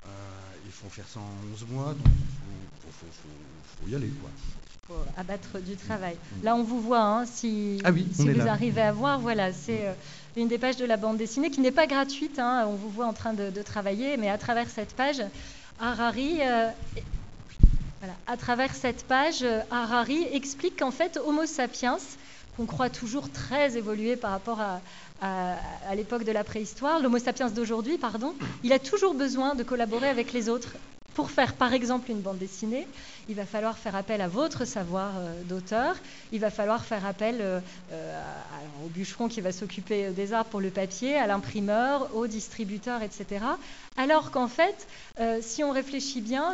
euh, il faut faire ça en 11 mois, donc il faut, faut- faut- faut- faut y aller, quoi. faut abattre du travail. Là, on vous voit, hein, si, Ah oui, si vous là. arrivez à voir, voilà, c'est euh, une des pages de la bande dessinée qui n'est pas gratuite, hein, on vous voit en train de, travailler, mais à travers cette page, Harari, euh, à travers cette page, euh, Harari explique qu'en fait, Homo sapiens, qu'on croit toujours très évolué par rapport à, à- à l'époque de la préhistoire, l'Homo sapiens d'aujourd'hui, pardon, il a toujours besoin de collaborer avec les autres. Pour faire par exemple une bande dessinée, il va falloir faire appel à votre savoir euh, d'auteur, il va falloir faire appel euh, euh, au bûcheron qui va s'occuper des arbres pour le papier, à l'imprimeur, au distributeur, etc. Alors qu'en fait, si on réfléchit bien,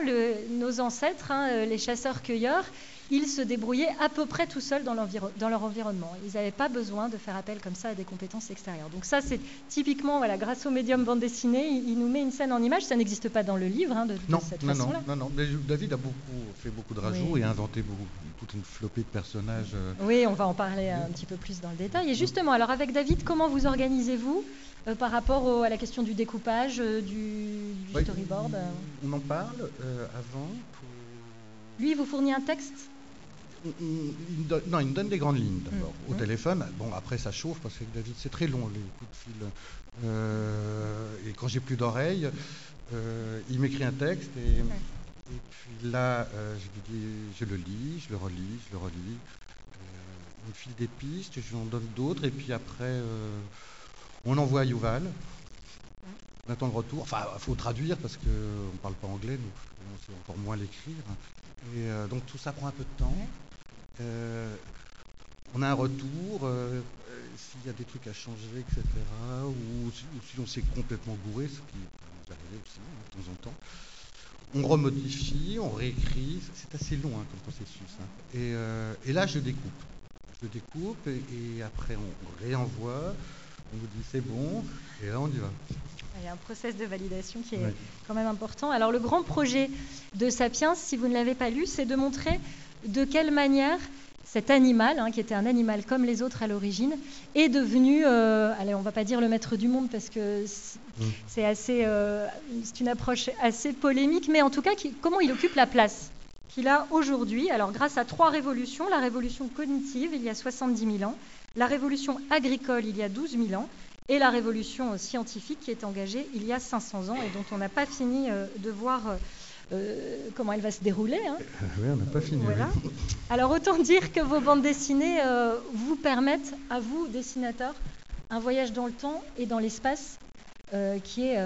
nos ancêtres, hein, les chasseurs-cueilleurs, ils se débrouillaient à peu près tout seuls dans, leur environnement. Ils n'avaient pas besoin de faire appel comme ça à des compétences extérieures. Donc ça, c'est typiquement, voilà, grâce au médium bande dessinée, il, il nous met une scène en image. Ça n'existe pas dans le livre hein, de, de Non, cette non, non, façon-là. non, non. Mais David a beaucoup fait beaucoup de rajouts Oui. et a inventé beaucoup, toute une flopée de personnages. euh, Oui, on va en parler un petit peu plus dans le détail. Et justement, alors avec David, comment vous organisez-vous euh, par rapport au- à la question du découpage, euh, du, du ouais, storyboard On en parle avant. pour- Lui, il vous fournit un texte? Il- me donne- non, il me donne des grandes lignes d'abord Mhm. au téléphone. Bon, après ça chauffe parce que David, c'est très long les coups de fil. Euh, et quand j'ai plus d'oreilles, euh, il m'écrit un texte et, et puis là, euh, je, lui dis, je le lis, je le relis, je le relis. Il me file des pistes, je lui en donne d'autres et puis après, on envoie à Yuval. On attend le retour. Enfin, il faut traduire parce qu'on ne parle pas anglais, donc on sait encore moins l'écrire. Et euh, donc tout ça prend un peu de temps. Euh, on a un retour, euh, euh, s'il y a des trucs à changer, etc. Ou si, ou si on s'est complètement gouré, ce qui nous arrive aussi hein, de temps en temps. On remodifie, on réécrit. C'est assez long hein, comme processus. hein. Et, euh, et là, je découpe. Je découpe et, et après on réenvoie. On nous dit c'est bon, et là on y va. Il y a un process de validation qui est quand même important. Alors le grand projet de Sapiens, si vous ne l'avez pas lu, c'est de montrer de quelle manière cet animal, hein, qui était un animal comme les autres à l'origine, est devenu, euh, allez, on va pas dire le maître du monde parce que c'est- Mm. assez, euh, c'est une approche assez polémique, mais en tout cas, qui- comment il occupe la place qu'il a aujourd'hui? Alors grâce à trois révolutions, la révolution cognitive il y a 70 000 ans, la révolution agricole il y a 12 000 ans, et la révolution scientifique qui est engagée il y a 500 ans et dont on n'a pas fini euh, de voir euh, comment elle va se dérouler. hein. oui, on n'a pas fini. Voilà. oui. Alors autant dire que vos bandes dessinées euh, vous permettent, à vous, dessinateurs, un voyage dans le temps et dans l'espace euh, qui est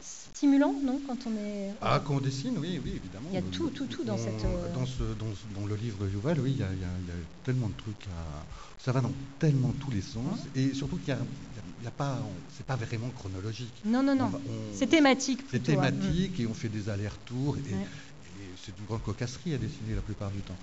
stimulant, non Quand on est... Ah, quand on dessine, oui, oui, évidemment. Il y a tout, tout, tout dans On- cette, Dans, ce, dans, ce- dans le livre de Yuval, oui, il y, a, il y a- tellement de trucs à. Ça va dans tellement tous les sens. Et surtout qu'il y a, y a pas. C'est pas vraiment chronologique. Non, non, On non. C'est thématique C'est hein. thématique et on fait des allers-retours. Et, Ouais. et c'est une grande cocasserie à dessiner la plupart du temps.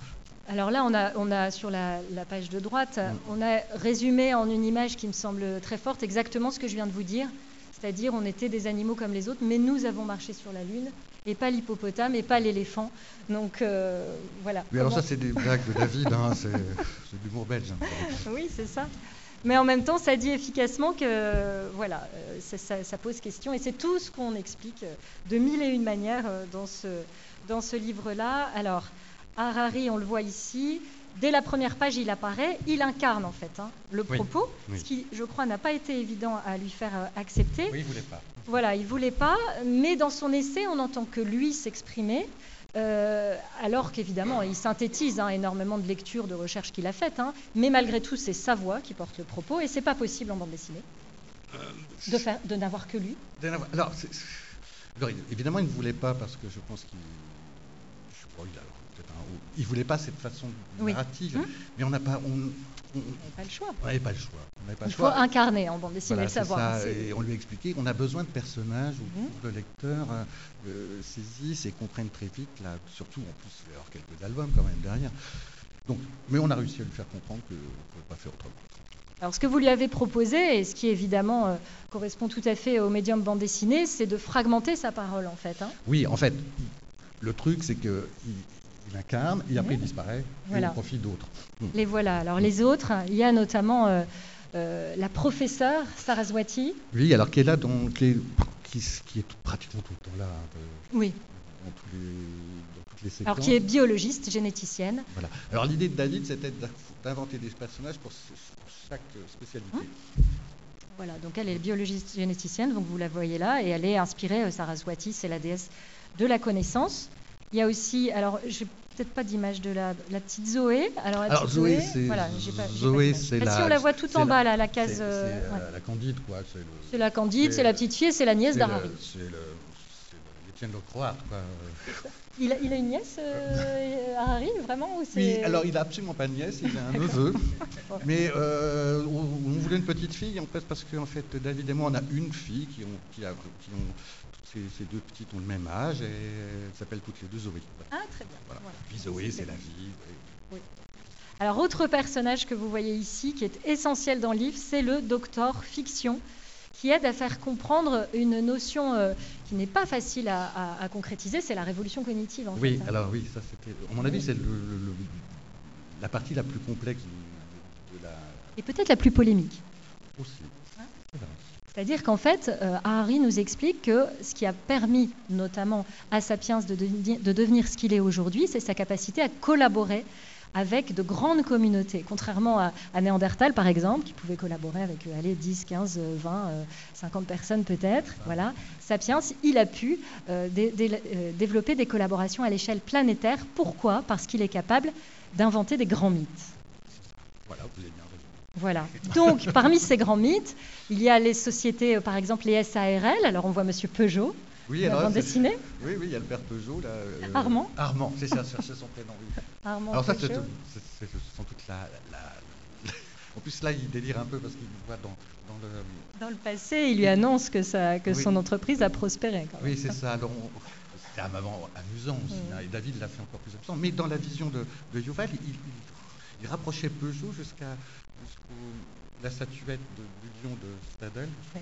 Alors là, on a, on a sur la, la page de droite, on a résumé en une image qui me semble très forte exactement ce que je viens de vous dire. C'est-à-dire, on était des animaux comme les autres, mais nous avons marché sur la Lune, et pas l'hippopotame, et pas l'éléphant. Donc euh, voilà. Oui, alors Comment- ça, c'est des blagues de David, hein, c'est c'est de l'humour belge. hein. Oui, c'est ça. Mais en même temps, ça dit efficacement que voilà, euh, ça, ça- ça pose question. Et c'est tout ce qu'on explique euh, de mille et une manières euh, dans ce, dans ce livre-là. Alors, Harari, on le voit ici. Dès la première page, il apparaît, il incarne en fait hein, le Oui, propos, oui. ce qui, je crois, n'a pas été évident à lui faire euh, accepter. Oui, il voulait pas. Voilà, il voulait pas, mais dans son essai, on n'entend que lui s'exprimer, euh, alors qu'évidemment, il synthétise hein, énormément de lectures, de recherches qu'il a faites, hein, mais malgré tout, c'est sa voix qui porte le propos, et c'est pas possible en bande dessinée de, faire, de n'avoir que lui. Alors, évidemment, il ne voulait pas parce que je pense qu'il. Je pas, il a peut-être un- Il voulait pas cette façon narrative, Hum. mais on n'a pas. On on- a pas le choix. on n'avait pas le choix. On n'avait pas le Il faut choix. incarner en bande dessinée, Voilà, le savoir. ça, c'est- et on lui a expliqué qu'on a besoin de personnages où, Mhm. le lecteur euh, euh, saisisse et comprenne très vite, là, surtout en plus, il y avoir quelques albums quand même derrière. Donc, mais on a réussi à lui faire comprendre qu'on ne pouvait pas faire autrement. Alors, ce que vous lui avez proposé, et ce qui évidemment euh, correspond tout à fait au médium bande dessinée, c'est de fragmenter sa parole, en fait. hein. Oui, en fait, le truc, c'est il incarne, et après il disparaît, Voilà. et on profite d'autres. Les voilà. Alors, les autres, il y a notamment euh, euh, la professeure Saraswati. Oui, alors qui est là, qui, est, qui, qui est tout- pratiquement tout le temps là, peu, Oui. dans, tous les, dans toutes les séquences. Alors, qui est biologiste, généticienne. Voilà. Alors l'idée de David, c'était d'inventer des personnages pour, chaque spécialité. Hein Voilà, donc elle est biologiste généticienne, donc vous la voyez là, et elle est inspirée, euh, Saraswati, c'est la déesse de la connaissance. Il y a aussi, alors j'ai peut-être pas d'image de la, la petite Zoé. Alors, la Alors, Zoé, c'est- voilà, Zoé, c'est Ah, Si la- on la voit tout en la- bas là, la case. c'est, euh, ouais. la Candide, quoi. C'est la Candide, c'est la petite fille, et c'est la nièce d'Harari. C'est le, le- Croate, quoi. Il a, il a une nièce, euh, Harari, vraiment ou Oui, alors il a absolument pas de nièce, il a un neveu. Mais euh, on, on voulait une petite fille, en fait, parce qu'en fait, David et moi, on a une fille qui ont, qui a, qui ont ces, ces deux petites ont le même âge et elles s'appellent toutes les deux Zoé. Ah, très bien. Voilà. voilà. Puis Zoé, c'est la vie. oui. Alors, autre personnage que vous voyez ici, qui est essentiel dans le livre, c'est le docteur fiction, qui aide à faire comprendre une notion euh, qui n'est pas facile à, à- à concrétiser, c'est la révolution cognitive. En Oui, fait, hein. alors oui, ça c'était. À mon avis, c'est le- le- le- la partie la plus complexe de, de la. Et peut-être la plus polémique. Aussi. C'est-à-dire qu'en fait, euh, nous explique que ce qui a permis notamment à Sapiens de, devenir- de devenir ce qu'il est aujourd'hui, c'est sa capacité à collaborer avec de grandes communautés, contrairement à, à Néandertal par exemple, qui pouvait collaborer avec euh, allez, 10, 15, euh, 20, euh, 50 personnes peut-être. Sapiens, il a pu euh, euh, développer des collaborations à l'échelle planétaire. Pourquoi? Parce qu'il est capable d'inventer des grands mythes. Voilà. Donc, parmi ces grands mythes, il y a les sociétés, euh, par exemple les SARL. Alors, on voit Monsieur Peugeot, Oui, alors, bande c'est- dessinée. Oui, oui, il y a le père Peugeot là. euh, Armand. Armand, c'est ça, c'est son prénom. oui. Armand Alors ça, c'est Peugeot. c'est- c'est sans doute la, la- En plus, là, il délire un peu parce qu'il voit dans, dans le... Dans le passé, il lui annonce que, ça, que Oui. son entreprise a prospéré. quand même. Oui, c'est ça. Alors, on- c'était un moment amusant aussi. Mm. hein, et David l'a fait encore plus amusant. Mais dans la vision de, de Yuval, il, il- il rapprochait Peugeot jusqu'à jusqu'au- la statuette de- du lion de Stadel. Oui.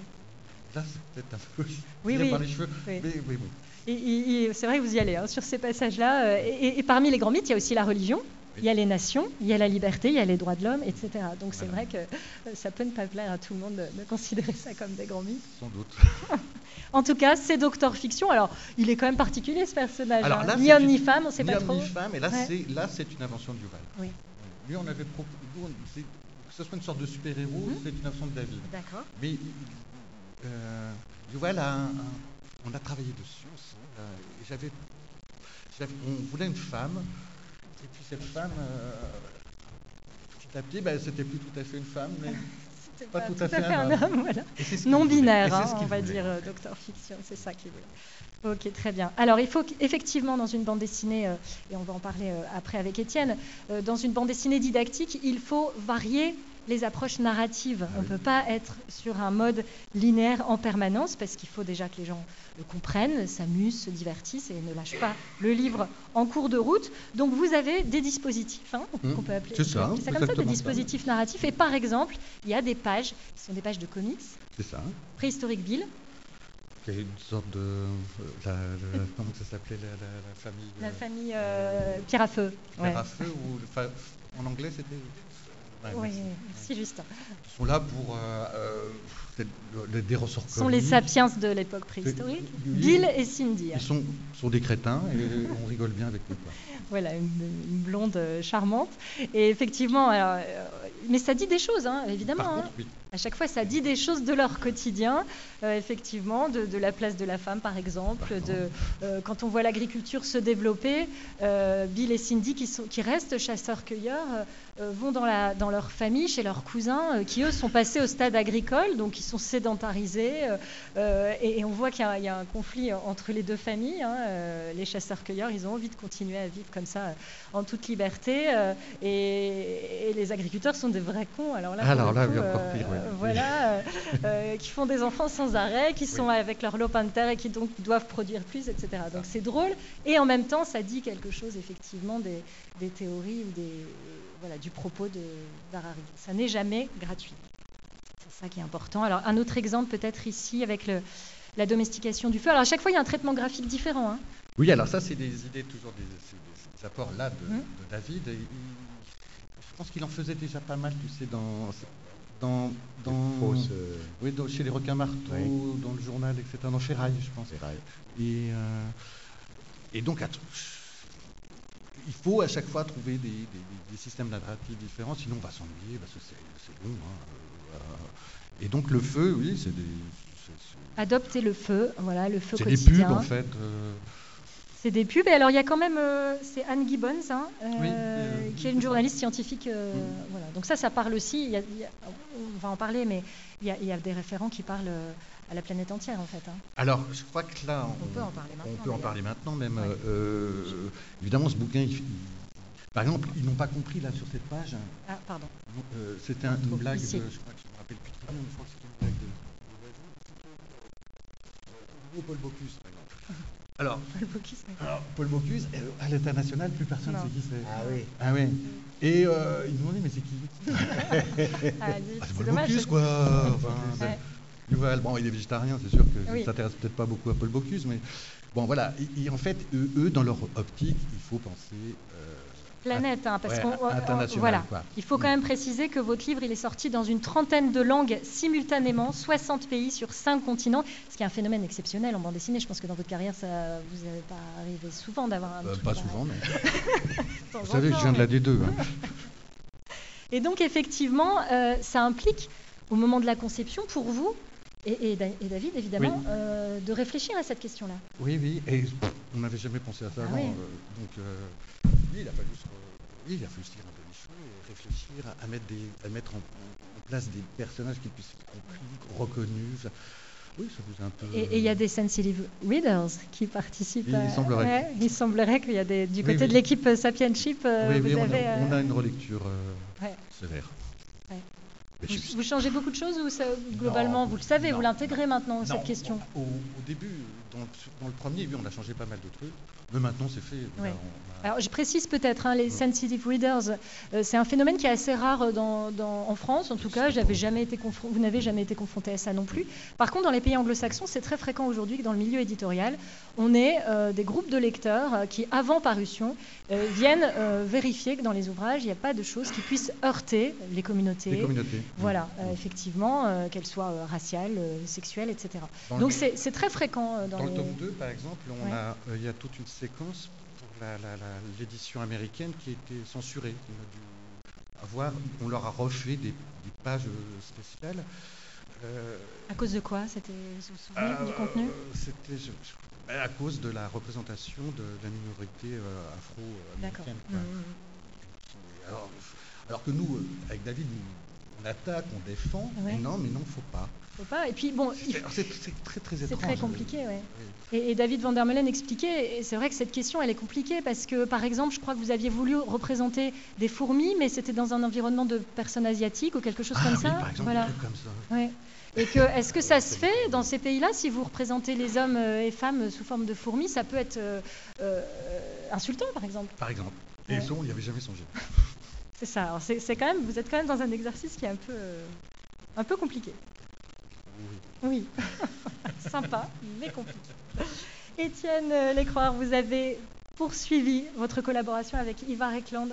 Là, c'est peut-être un peu Oui, oui. par les cheveux. Oui. Mais, mais bon. Et- et- et c'est vrai que vous y allez hein, sur ces passages-là. euh, Et, parmi les grands mythes, il y a aussi la religion, il y a les nations, il y a la liberté, il y a les droits de l'homme, etc. Donc c'est vrai que euh, ça peut ne pas plaire à tout le monde de, de considérer ça comme des grands mythes. Sans doute. En tout cas, c'est Docteur Fiction. Alors, il est quand même particulier ce personnage. Alors hein. là, ni homme ni femme, on ne sait ni pas homme trop. ni femme, et là, Ouais. c'est là, c'est une invention de Yuval. Oui. Lui, on avait pro- nous, on- c'est- que ce soit une sorte de super-héros, Mhm. c'est une invention de David. D'accord. Mais euh, Yuval a un, un- on a travaillé dessus ensemble. euh, j'avais, j'avais- on voulait une femme, et puis cette femme, euh, petit à petit, ben, c'était plus tout à fait une femme, mais C'était Pas tout à fait un homme. homme, voilà. Non binaire, hein, ce on va dire euh, Docteur Fiction, c'est ça qu'il voulait. Ok, très bien. Alors, il faut qu'effectivement, dans une bande dessinée, euh, et on va en parler euh, après avec Étienne, euh, dans une bande dessinée didactique, il faut varier les approches narratives. Ah On ne oui. peut pas être sur un mode linéaire en permanence parce qu'il faut déjà que les gens le comprennent, s'amusent, se divertissent et ne lâchent pas le livre en cours de route. Donc vous avez des dispositifs, hein, Mmh. qu'on peut appeler, C'est ça, c'est comme ça, des ça. dispositifs narratifs. Et par exemple, il y a des pages qui sont des pages de comics, C'est ça. préhistorique Bill, Il y a une sorte de. euh, la- la- comment ça s'appelait la, famille la euh, famille euh, Pierre à feu. Pierre Ouais. à feu ou en anglais c'était. Ouais, Oui, merci. merci Justin. Ils sont là pour euh, c'est le- des ressorts Ce sont les sapiens de l'époque préhistorique. Bill et Cindy. Ils sont, sont des crétins et on rigole bien avec eux. quoi. Voilà, une, une blonde charmante. Et effectivement, alors, mais ça dit des choses, hein, évidemment. Par hein. oui. À chaque fois, ça dit des choses de leur quotidien, euh, effectivement, de, de la place de la femme, par exemple, de euh, quand on voit l'agriculture se développer, euh, Bill et Cindy, qui, sont, qui restent chasseurs-cueilleurs, vont dans, la, dans leur famille, chez leurs cousins, qui eux sont passés au stade agricole, donc ils sont sédentarisés, et, et on voit qu'il y, a- il y a un conflit entre les deux familles. hein, les chasseurs-cueilleurs, ils ont envie de continuer à vivre comme ça, en toute liberté, et, et les agriculteurs sont des vrais cons. Alors là, Alors là, coup, oui, encore pire, oui. Voilà, euh, euh, qui font des enfants sans arrêt, qui sont avec leur lopin de terre et qui donc doivent produire plus, etc. Donc c'est drôle et en même temps ça dit quelque chose effectivement des, des théories ou des voilà du propos de d'Harari. Ça n'est jamais gratuit. C'est ça qui est important. Alors un autre exemple peut-être ici avec le, la domestication du feu. Alors à chaque fois il y a un traitement graphique différent. hein. Oui, alors ça, c'est des idées, toujours des, des- des apports là de, de David. Et je pense qu'il en faisait déjà pas mal, tu sais, dans. Dans, euh, oui, dans- chez les requins marteaux, Oui. dans le journal, etc. Dans Ferraille, je pense. Et, euh, et donc, il faut à chaque fois trouver des, des- des- des systèmes narratifs différents, sinon on va s'ennuyer parce que c'est long. hein, euh, et donc, le feu, oui, c'est des. c'est- Adopter le feu, voilà le feu C'est des quotidien. pubs en fait. euh, C'est des pubs. Et alors, il y a quand même, euh, c'est Anne Gibbons, hein, euh, Oui, euh, qui est une journaliste scientifique. Mm. voilà. Donc ça, ça parle aussi. il y a- il y a- on va en parler, mais il y, a, il y a des référents qui parlent à la planète entière, en fait. hein. Alors, je crois que là, On peut en parler maintenant, On peut en parler maintenant même. Ouais. évidemment, ce bouquin, il- par exemple, ils n'ont pas compris là sur cette page. Ah, pardon. C'était un- une blague. De, je crois que je me rappelle plus très bien, mais je crois que c'était une blague de. de Paul Bocuse, par exemple. Alors, Paul Bocuse, alors, Paul Bocuse, euh, à l'international, plus personne ne sait qui c'est. Ah oui. Ah ouais. Et euh, ils nous demandaient, mais c'est qui? Ah, Ah, c'est Paul dommage. Bocuse, quoi. Enfin, c'est- Ouais. Yuval, bon, il est végétarien, c'est sûr que ça Oui. ne s'intéresse peut-être pas beaucoup à Paul Bocuse, mais bon, voilà. Et, et en fait, eux, eux, dans leur optique, il faut penser. euh, Planète, hein, parce ouais, qu'on voilà. quoi. Il faut quand même préciser que votre livre, il est sorti dans une trentaine de langues simultanément, 60 pays sur 5 continents, ce qui est un phénomène exceptionnel en bande dessinée. Je pense que dans votre carrière, ça vous n'avez pas arrivé souvent d'avoir un Euh, pas souvent, temps Vous savez, je viens de la mais- D2. hein. Et donc, effectivement, euh, ça implique, au moment de la conception, pour vous, et, et Da- et David, évidemment, Oui. euh, de réfléchir à cette question-là. Oui, oui. Et on n'avait jamais pensé à ça Ah avant. oui. euh, donc, oui, il a fallu se, oui, il a fallu se tirer un peu les cheveux et réfléchir à, mettre, des, à mettre en, en place des personnages qui puissent être compris, reconnus. Oui, ça vous a un peu. Et il y a des sensitive readers qui participent. Il à- semblerait. ouais, il semblerait qu'il y a des, du côté oui. de l'équipe Sapienship, euh, oui, vous oui, on, avez. a, euh, on a une relecture euh, ouais. sévère. Ouais. Vous, changez beaucoup de choses ou ça, globalement, Non, vous le savez, non. vous l'intégrez maintenant, Non, cette question Au, au début, dans, le- dans le premier, oui, on a changé pas mal de trucs. Mais maintenant, c'est fait. Là, a- Alors, je précise peut-être, hein, les sensitive readers, euh, c'est un phénomène qui est assez rare dans, dans- en France. En tout cas, j'avais jamais été vous n'avez jamais été confronté à ça non plus. Par contre, dans les pays anglo-saxons, c'est très fréquent aujourd'hui que dans le milieu éditorial, on ait euh, des groupes de lecteurs euh, qui, avant parution, euh, viennent euh, vérifier que dans les ouvrages, il n'y a pas de choses qui puissent heurter les communautés. Les communautés. Voilà, euh, effectivement, qu'elles soient raciales, sexuelles, etc. Dans Donc le- c'est très fréquent dans, le tome 2, par exemple, Ouais. il y a toute une séquence pour l'édition américaine qui a été censurée. On, a dû avoir, on leur a refait des, des pages spéciales. À cause de quoi C'était vous vous souvenez euh, du contenu? C'était à cause de la représentation de la minorité euh, afro-américaine. quoi. Mm. Alors, alors que nous, euh, avec David, on attaque, on défend. Ouais. Mais non, mais non, faut pas. faut pas. Et puis bon, c'est très très C'est très compliqué, ouais. Et, David Van der Meulen expliquait, et c'est vrai que cette question, elle est compliquée parce que, par exemple, je crois que vous aviez voulu représenter des fourmis, mais c'était dans un environnement de personnes asiatiques ou quelque chose ah comme ça. Par exemple, voilà. comme ça. Ouais. Et que, est-ce que ça se fait dans ces pays-là Si vous représentez les hommes et femmes sous forme de fourmis, ça peut être euh, euh, insultant, par exemple? Par exemple. Et ça, on n'y avait jamais songé. c'est ça. c'est, quand même, vous êtes quand même dans un exercice qui est un peu, euh, un peu compliqué. Oui. Sympa, mais compliqué. Étienne Lécroire, vous avez poursuivi votre collaboration avec Ivar Ekland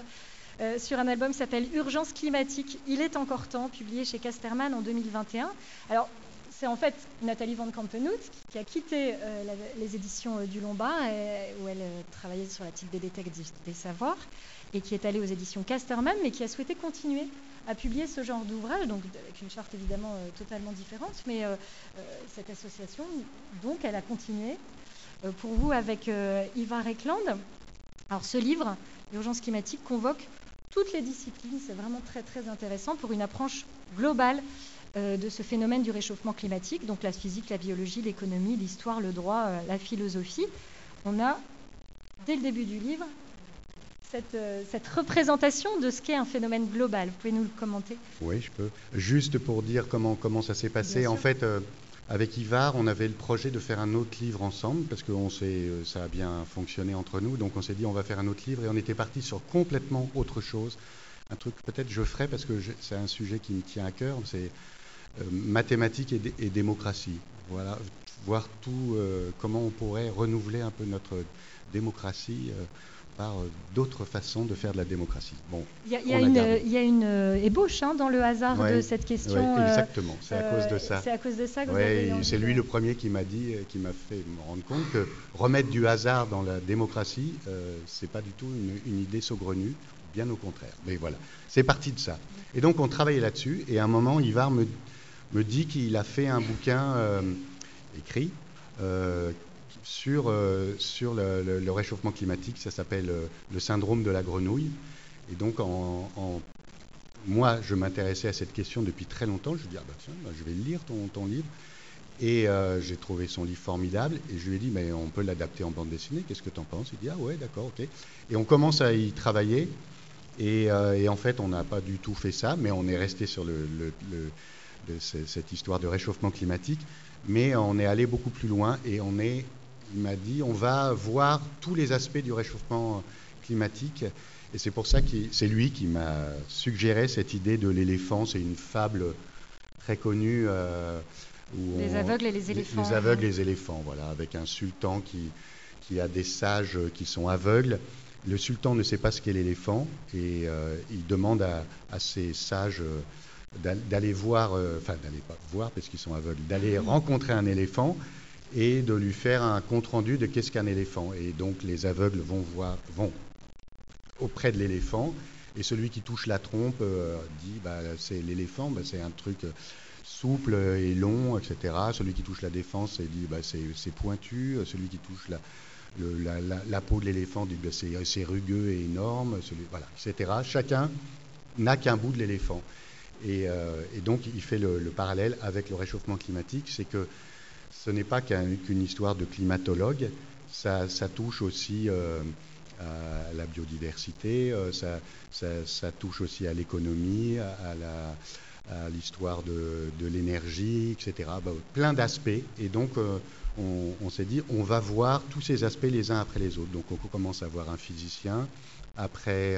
euh, sur un album qui s'appelle Urgence climatique, il est encore temps, publié chez Casterman en 2021. Alors, c'est en fait Nathalie Van Kampenhout qui a quitté euh, les éditions euh, du Lombard, où elle travaillait sur la petite bibliothèque des savoirs, et qui est allée aux éditions Casterman, mais qui a souhaité continuer à publier ce genre d'ouvrage, donc avec une charte évidemment totalement différente, mais cette association, donc, elle a continué pour vous avec Ivar Ekland. Alors ce livre, L'urgence climatique, convoque toutes les disciplines. C'est vraiment très très intéressant pour une approche globale euh, de ce phénomène du réchauffement climatique, donc la physique, la biologie, l'économie, l'histoire, le droit, euh, la philosophie. On a, dès le début du livre, cette, euh, cette représentation de ce qu'est un phénomène global. Vous pouvez nous le commenter? Oui, je peux. Juste pour dire comment, comment ça s'est passé. En fait, avec Ivar, on avait le projet de faire un autre livre ensemble parce que euh, ça a bien fonctionné entre nous. Donc on s'est dit on va faire un autre livre et on était parti sur complètement autre chose. Un truc peut-être je ferai parce que c'est un sujet qui me tient à cœur. C'est euh, mathématiques et, démocratie. Voilà, voir tout euh, comment on pourrait renouveler un peu notre démocratie par euh, d'autres façons de faire de la démocratie. Bon, il y a, une, euh, ébauche hein, dans le hasard de cette question. Euh, exactement, c'est à cause de ça. C'est à cause de ça que vous C'est lui le premier qui m'a dit, qui m'a fait me rendre compte que remettre du hasard dans la démocratie, c'est pas du tout une, idée saugrenue, bien au contraire. Mais voilà, c'est parti de ça. Et donc on travaillait là-dessus, et à un moment, Ivar me, me dit qu'il a fait un bouquin écrit sur, euh, sur le, réchauffement climatique. Ça s'appelle euh, le syndrome de la grenouille. Et donc, en, moi, je m'intéressais à cette question depuis très longtemps. Je lui ai dit, ah bah tiens, bah, je vais lire ton, ton livre. Et euh, j'ai trouvé son livre formidable. Et je lui ai dit, mais on peut l'adapter en bande dessinée. Qu'est-ce que tu en penses? Il dit, ah ouais, d'accord, ok. Et on commence à y travailler. Et, en fait, on n'a pas du tout fait ça, mais on est resté sur le, cette histoire de réchauffement climatique. Mais on est allé beaucoup plus loin et on est il m'a dit on va voir tous les aspects du réchauffement climatique. Et c'est pour ça que c'est lui qui m'a suggéré cette idée de l'éléphant. C'est une fable très connue. Euh, les aveugles et les éléphants. Les, aveugles et les éléphants, voilà, avec un sultan qui, qui a des sages qui sont aveugles. Le sultan ne sait pas ce qu'est l'éléphant et euh, il demande à, à ses sages euh, d'aller voir, enfin d'aller pas voir parce qu'ils sont aveugles, d'aller rencontrer un éléphant et de lui faire un compte-rendu de qu'est-ce qu'un éléphant. Et donc les aveugles vont voir, vont auprès de l'éléphant, et celui qui touche la trompe euh, dit bah, c'est l'éléphant, bah, c'est un truc euh, souple et long, etc. Celui qui touche la défense et dit bah, c'est pointu. Celui qui touche la, la, peau de l'éléphant dit bah, c'est rugueux et énorme, voilà, etc. Chacun n'a qu'un bout de l'éléphant. Et, euh, donc il fait le, parallèle avec le réchauffement climatique, c'est que ce n'est pas qu'une histoire de climatologue, ça, touche aussi euh, à la biodiversité, euh, ça, touche aussi à l'économie, à, l'histoire de, l'énergie, etc. Bah, plein d'aspects. Et donc, euh, on, s'est dit, on va voir tous ces aspects les uns après les autres. Donc, on commence à voir un physicien, après...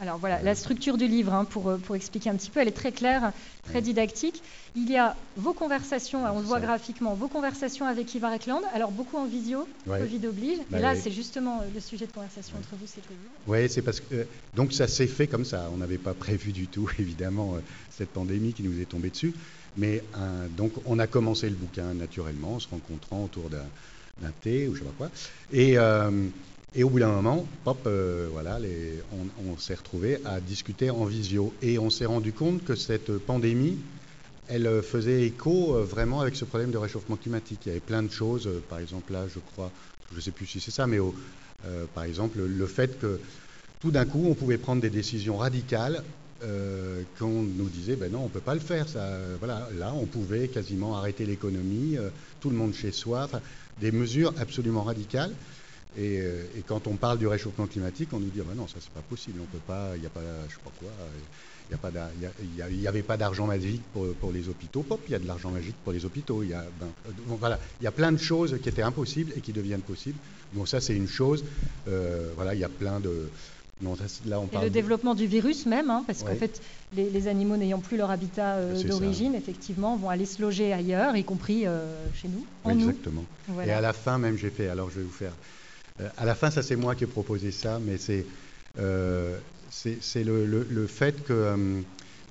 Alors voilà, la structure du livre, hein, pour, pour, expliquer un petit peu, elle est très claire, très didactique. Il y a vos conversations, on le voit graphiquement, vos conversations avec Ivar Ekland, alors beaucoup en visio, Covid oblige, et bah là c'est justement euh, le sujet de conversation entre vous, c'est. Oui, c'est parce que, euh, donc ça s'est fait comme ça, on n'avait pas prévu du tout, évidemment, euh, cette pandémie qui nous est tombée dessus, mais donc on a commencé le bouquin naturellement, en se rencontrant autour d'un thé ou je sais pas quoi, et... Et au bout d'un moment, euh, voilà, on, s'est retrouvé à discuter en visio. Et on s'est rendu compte que cette pandémie, elle faisait écho euh, vraiment avec ce problème de réchauffement climatique. Il y avait plein de choses, euh, par exemple là, je crois, je ne sais plus si c'est ça, mais par exemple le fait que tout d'un coup, on pouvait prendre des décisions radicales euh, qu'on nous disait, ben non, on ne peut pas le faire. Voilà, là, on pouvait quasiment arrêter l'économie, euh, tout le monde chez soi, des mesures absolument radicales. Et, quand on parle du réchauffement climatique, on nous dit, ben non, ça c'est pas possible, on peut pas, il n'y a pas, je sais pas quoi, il n'y avait pas d'argent magique pour, les hôpitaux. Pop, il y a de l'argent magique pour les hôpitaux. Il y a, ben, voilà, il y a plein de choses qui étaient impossibles et qui deviennent possibles. Bon, ça c'est une chose. voilà, il y a plein de et le développement du virus même, hein, parce qu'en fait, les, animaux n'ayant plus leur habitat euh, d'origine, effectivement, vont aller se loger ailleurs, y compris euh, chez nous, en Exactement. Et à la fin, même, j'ai fait, alors je vais vous faire... Euh, à la fin, ça c'est moi qui ai proposé ça, mais c'est c'est le, le, fait que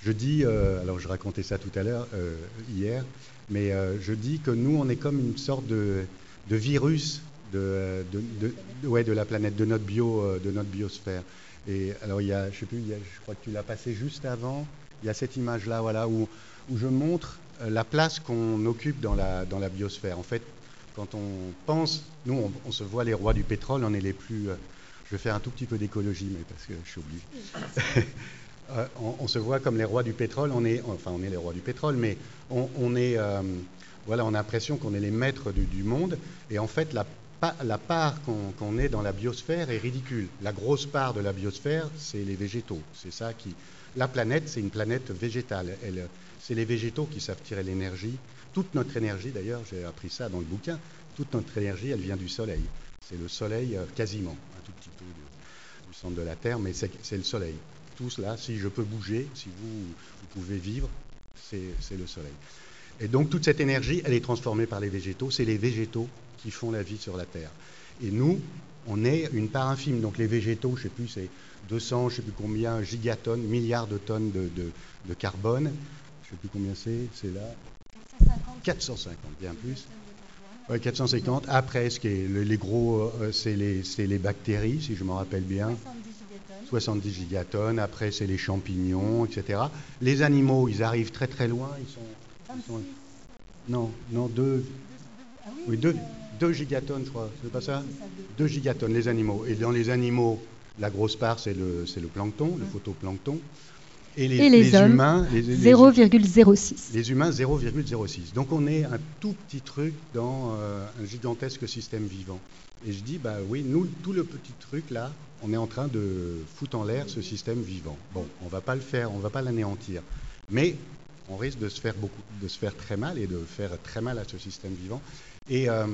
je dis, alors je racontais ça tout à l'heure, hier, mais je dis que nous, on est comme une sorte de, de virus de, de, ouais, de la planète, de notre, bio, de notre biosphère. Et alors, il y a, je sais plus, je crois que tu l'as passé juste avant, il y a cette image-là, voilà, où, où je montre euh, la place qu'on occupe dans la, dans la biosphère. En fait, quand on pense, nous, on, se voit les rois du pétrole, on est les plus. Euh, je vais faire un tout petit peu d'écologie, mais parce que je suis obligé. Euh, on, se voit comme les rois du pétrole, on est, enfin, on est les rois du pétrole, mais on, on est. voilà, on a l'impression qu'on est les maîtres du, du, monde, et en fait, la la part qu'on est dans la biosphère est ridicule. La grosse part de la biosphère, c'est les végétaux. C'est ça qui. La planète, c'est une planète végétale. C'est les végétaux qui savent tirer l'énergie. Toute notre énergie, d'ailleurs, j'ai appris ça dans le bouquin, toute notre énergie, elle vient du Soleil. C'est le Soleil euh, quasiment, un tout petit peu du, centre de la Terre, mais c'est le Soleil. Tout cela, si je peux bouger, si vous, vous pouvez vivre, c'est le Soleil. Et donc toute cette énergie, elle est transformée par les végétaux. C'est les végétaux qui font la vie sur la Terre. Et nous, on est une part infime. Donc les végétaux, je ne sais plus, c'est 200, je ne sais plus combien, gigatonnes, milliards de tonnes de, carbone. Je ne sais plus combien c'est, c'est là. 450, bien plus. 450. Après, ce les gros, euh, c'est les, bactéries, si je me rappelle bien. 70 gigatonnes. Après, c'est les champignons, etc. Les animaux, ils arrivent très très loin. Ils sont, non, non, deux. Oui, deux, 2 gigatonnes, je crois, c'est pas ça? 2 gigatonnes, les animaux. Et dans les animaux, la grosse part, c'est le, plancton, le photoplancton. Et les, les, humains, 0,06. Les humains, 0,06. Donc on est un tout petit truc dans euh, un gigantesque système vivant. Et je dis, bah oui, nous, tout le petit truc là, on est en train de foutre en l'air ce système vivant. Bon, on va pas le faire, on va pas l'anéantir. Mais on risque de se faire beaucoup, de se faire très mal et de faire très mal à ce système vivant. Et, euh,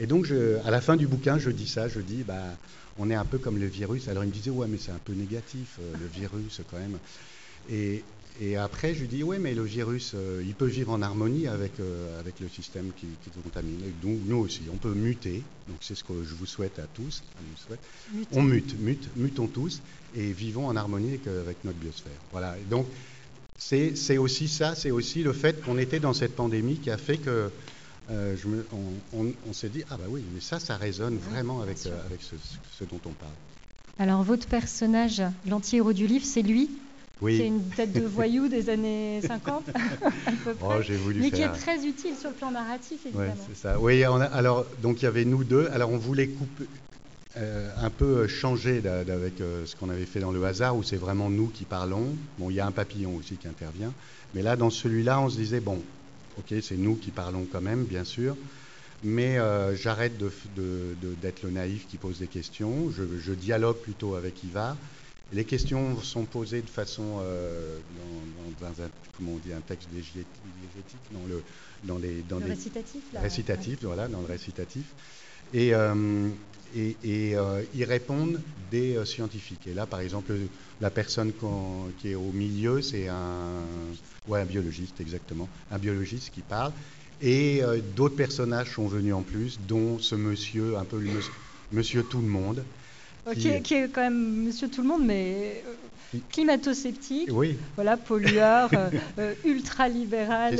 et donc, à la fin du bouquin, je dis ça, je dis, bah, on est un peu comme le virus. Alors, il me disait, ouais, mais c'est un peu négatif, euh, le virus, quand même. Et, et, après, je lui dis, ouais, mais le virus, euh, il peut vivre en harmonie avec, euh, avec le système qui, qui contamine. donc, nous aussi, on peut muter. Donc, c'est ce que je vous souhaite à tous. On mute, mute, mutons tous et vivons en harmonie avec, avec notre biosphère. Voilà. Et donc, c'est aussi ça, c'est aussi le fait qu'on était dans cette pandémie qui a fait que euh, on, s'est dit, ah bah oui, mais ça, ça résonne vraiment avec, euh, avec ce, dont on parle. Alors, votre personnage, l'anti-héros du livre, c'est lui? Oui. C'est une tête de voyou des années 50, à peu près. Oh, voulu mais qui est très utile sur le plan narratif, évidemment. c'est ça. Oui, alors, donc il y avait nous deux. Alors, on voulait couper, euh, un peu changer avec ce qu'on avait fait dans le hasard, où c'est vraiment nous qui parlons. Bon, il y a un papillon aussi qui intervient. Mais là, dans celui-là, on se disait, bon, Ok, c'est nous qui parlons quand même, bien sûr, mais euh, j'arrête d'être le naïf qui pose des questions. Je, dialogue plutôt avec Ivar. Les questions sont posées de façon euh, dans, un, comment on dit, un texte légétique, dans le, dans les, dans les récitatif, récitatif, voilà, dans le récitatif. Et, euh, et, ils répondent des scientifiques. Et là, par exemple, la personne qui est au milieu, c'est un, Ouais, un biologiste, exactement. Un biologiste qui parle. Et euh, d'autres personnages sont venus en plus, dont ce monsieur, un peu le monsieur, tout le monde. Qui, est quand même monsieur tout le monde, mais euh, climato-sceptique, oui. voilà, pollueur, euh, ultra-libéral,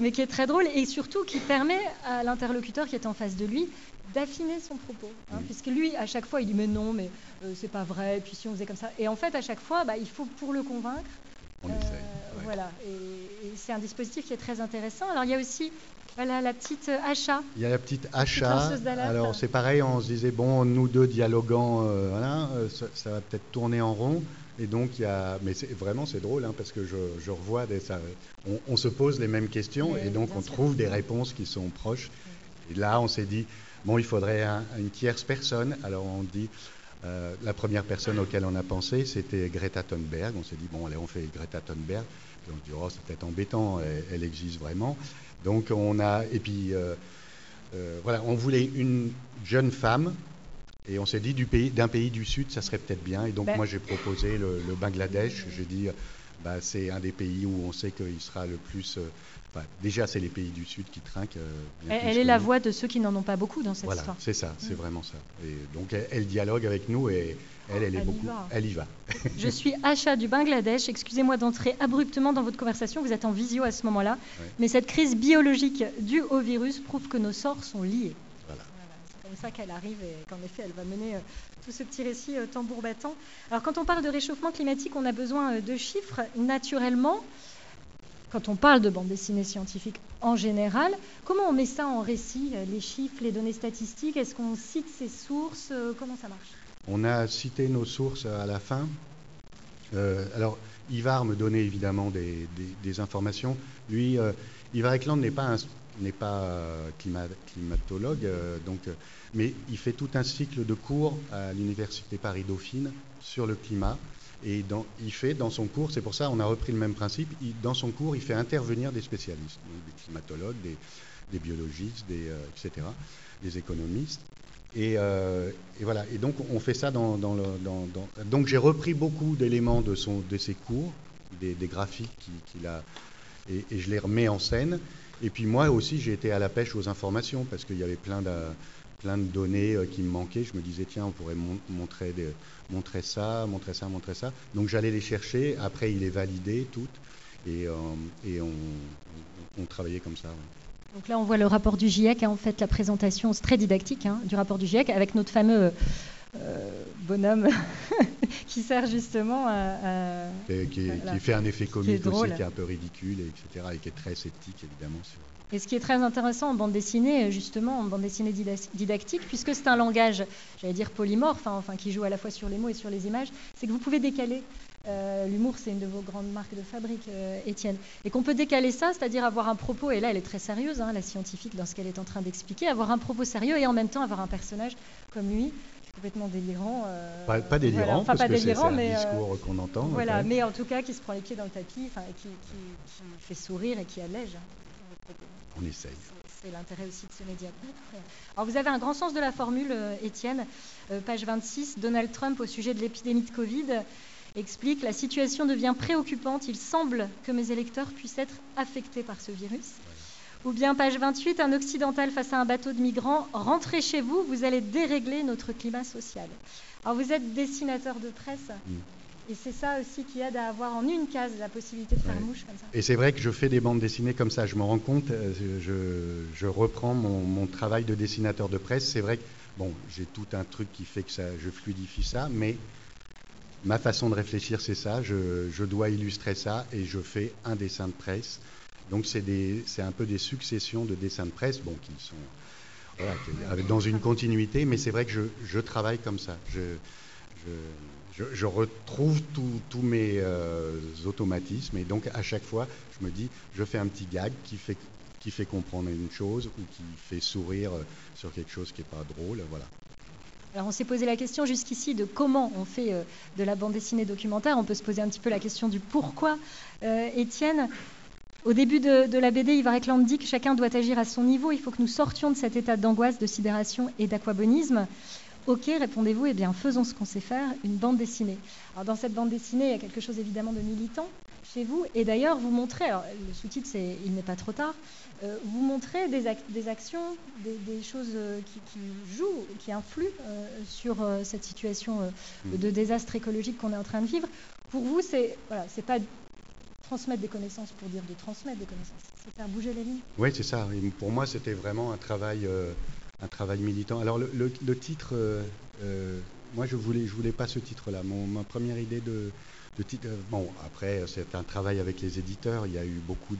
mais qui est très drôle et surtout qui permet à l'interlocuteur qui est en face de lui d'affiner son propos. Hein, puisque lui, à chaque fois, il dit mais non, mais c'est pas vrai, puis si on faisait comme ça. Et en fait, à chaque fois, bah, il faut, pour le convaincre, on voilà, et, c'est un dispositif qui est très intéressant. Alors il y a aussi voilà, la petite achat. Il y a la petite achat. Alors c'est pareil, on se disait, bon, nous deux dialoguant, euh, voilà, euh, ça, va peut-être tourner en rond. Et donc, il y a. Mais vraiment, c'est drôle, hein, parce que je, revois des. Ça, on, se pose les mêmes questions et donc on trouve des réponses qui sont proches. Et là, on s'est dit, bon, il faudrait une tierce personne. Alors, on dit. Euh, la première personne auquel on a pensé, c'était Greta Thunberg. On s'est dit, bon, allez, on fait Greta Thunberg. On se dit, oh, c'est peut-être embêtant, elle, existe vraiment. Donc, on a. Et puis, euh, euh, voilà, on voulait une jeune femme et on s'est dit d'un pays, pays, du Sud, ça serait peut-être bien. Et donc ben moi j'ai proposé le, Bangladesh. J'ai dit, bah, c'est un des pays où on sait qu'il sera le plus... Euh, déjà c'est les pays du Sud qui trinquent. Euh, elle, est la voix de ceux qui n'en ont pas beaucoup dans cette voilà, histoire. c'est ça, c'est mm. vraiment ça. Et donc elle, dialogue avec nous et elle, elle est beaucoup... Elle y va. Je suis Acha du Bangladesh. Excusez-moi d'entrer abruptement dans votre conversation. Vous êtes en visio à ce moment-là. Mais cette crise biologique due au virus prouve que nos sorts sont liés comme ça qu'elle arrive et qu'en effet, elle va mener euh, tout ce petit récit euh, tambour battant. Alors, quand on parle de réchauffement climatique, on a besoin euh, de chiffres. Naturellement, quand on parle de bande dessinée scientifique en général, comment on met ça en récit, les chiffres, les données statistiques? Est-ce qu'on cite ses sources? Comment ça marche? On a cité nos sources à la fin. alors, Ivar me donnait évidemment des, informations. Lui, Ivar Ekland n'est pas un pas euh, climatologue, euh, donc, euh, mais il fait tout un cycle de cours à l'université Paris-Dauphine sur le climat. Et il fait dans son cours, c'est pour ça on a repris le même principe, dans son cours il fait intervenir des spécialistes, des climatologues, des, biologistes, des, etc., des économistes. Et, voilà. Et donc on fait ça dans, le. donc j'ai repris beaucoup d'éléments de, de ses cours, des, graphiques qu'il a, et, et, je les remets en scène. Et puis moi aussi, j'ai été à la pêche aux informations parce qu'il y avait plein de, plein de données euh, qui me manquaient. Je me disais, tiens, on pourrait montrer, montrer ça, montrer ça, montrer ça. Donc j'allais les chercher. Après, il les validait toutes. Et, euh, et on, travaillait comme ça. Donc là, on voit le rapport du GIEC. Hein, en fait, la présentation, c'est très didactique hein, du rapport du GIEC avec notre fameux euh, bonhomme qui sert justement à. qui, fait un effet comique aussi, qui est un peu ridicule, etc., et qui est très sceptique évidemment sur. Et ce qui est très intéressant en bande dessinée, justement, en bande dessinée didactique, puisque c'est un langage, j'allais dire polymorphe, hein, enfin qui joue à la fois sur les mots et sur les images, c'est que vous pouvez décaler. Euh, l'humour, c'est une de vos grandes marques de fabrique, euh, Étienne. Et qu'on peut décaler ça, c'est-à-dire avoir un propos, et là elle est très sérieuse, hein, la scientifique, dans ce qu'elle est en train d'expliquer, avoir un propos sérieux et en même temps avoir un personnage comme lui complètement délirant. Euh, pas, délirant, parce que c'est un mais, discours euh, qu'on entend. Voilà, mais en tout cas qui se prend les pieds dans le tapis, qui, qui, fait sourire et qui allège. On essaye. C'est l'intérêt aussi de ce média. Alors vous avez un grand sens de la formule, euh, Étienne. page 26, Donald Trump au sujet de l'épidémie de Covid explique La situation devient préoccupante. Il semble que mes électeurs puissent être affectés par ce virus. Ou bien page 28, un occidental face à un bateau de migrants, rentrez chez vous, vous allez dérégler notre climat social. Alors vous êtes dessinateur de presse. Et c'est ça aussi qui aide à avoir en une case la possibilité de faire mouche comme ça. Et c'est vrai que je fais des bandes dessinées comme ça, je me rends compte, euh, je, reprends mon, travail de dessinateur de presse. C'est vrai que bon, j'ai tout un truc qui fait que ça, je fluidifie ça, mais ma façon de réfléchir, c'est ça. je, dois illustrer ça et je fais un dessin de presse. Donc c'est un peu des successions de dessins de presse, bon, qui sont voilà, dans une continuité, mais c'est vrai que je, je, travaille comme ça. Je, je, retrouve tous mes euh, automatismes et donc à chaque fois, je me dis, je fais un petit gag qui fait, qui fait comprendre une chose ou qui fait sourire sur quelque chose qui n'est pas drôle, voilà. Alors on s'est posé la question jusqu'ici de comment on fait euh, de la bande dessinée documentaire. On peut se poser un petit peu la question du pourquoi. Euh, Étienne, au début de, la BD, Ekland dit que chacun doit agir à son niveau. Il faut que nous sortions de cet état d'angoisse, de sidération et d'aquabonisme. Ok, répondez-vous, eh bien faisons ce qu'on sait faire, une bande dessinée. Alors dans cette bande dessinée, il y a quelque chose évidemment de militant chez vous. Et d'ailleurs, vous montrez, alors le sous-titre c'est Il n'est pas trop tard, euh, vous montrez des, actions, des, choses euh, qui, jouent, qui influent euh, sur cette situation mm. de désastre écologique qu'on est en train de vivre. Pour vous, c'est voilà, c'est pas transmettre des connaissances pour dire de transmettre des connaissances. C'est faire bouger les lignes. Oui, c'est ça. pour moi, c'était vraiment un travail, un travail militant. Alors, le, titre, euh, euh, moi, je voulais, voulais pas ce titre-là. ma première idée de, titre, bon, après, c'est un travail avec les éditeurs. Il y a eu beaucoup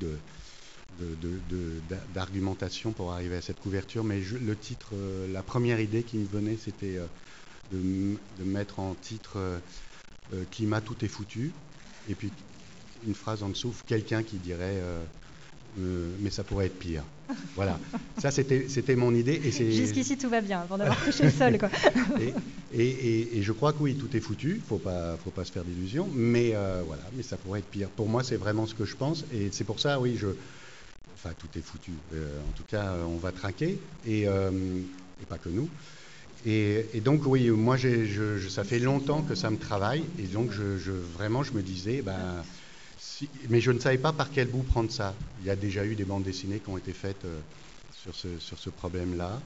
d'argumentation pour arriver à cette couverture, mais le titre, la première idée qui me venait, c'était de, mettre en titre climat, tout est foutu. Et puis une phrase en dessous, quelqu'un qui dirait mais ça pourrait être pire. Voilà, ça c'était mon idée. Jusqu'ici tout va bien, avant d'avoir touché le sol. Quoi. et, et, je crois que oui, tout est foutu, il ne faut pas, faut pas se faire d'illusions, mais voilà, mais ça pourrait être pire. Pour moi, c'est vraiment ce que je pense, et c'est pour ça, oui, je, enfin tout est foutu. en tout cas, on va traquer, et et pas que nous. Et, donc oui, moi ça fait longtemps que ça me travaille et donc je, vraiment je me disais, mais je ne savais pas par quel bout prendre ça. Il y a déjà eu des bandes dessinées qui ont été faites euh, sur ce, problème-là.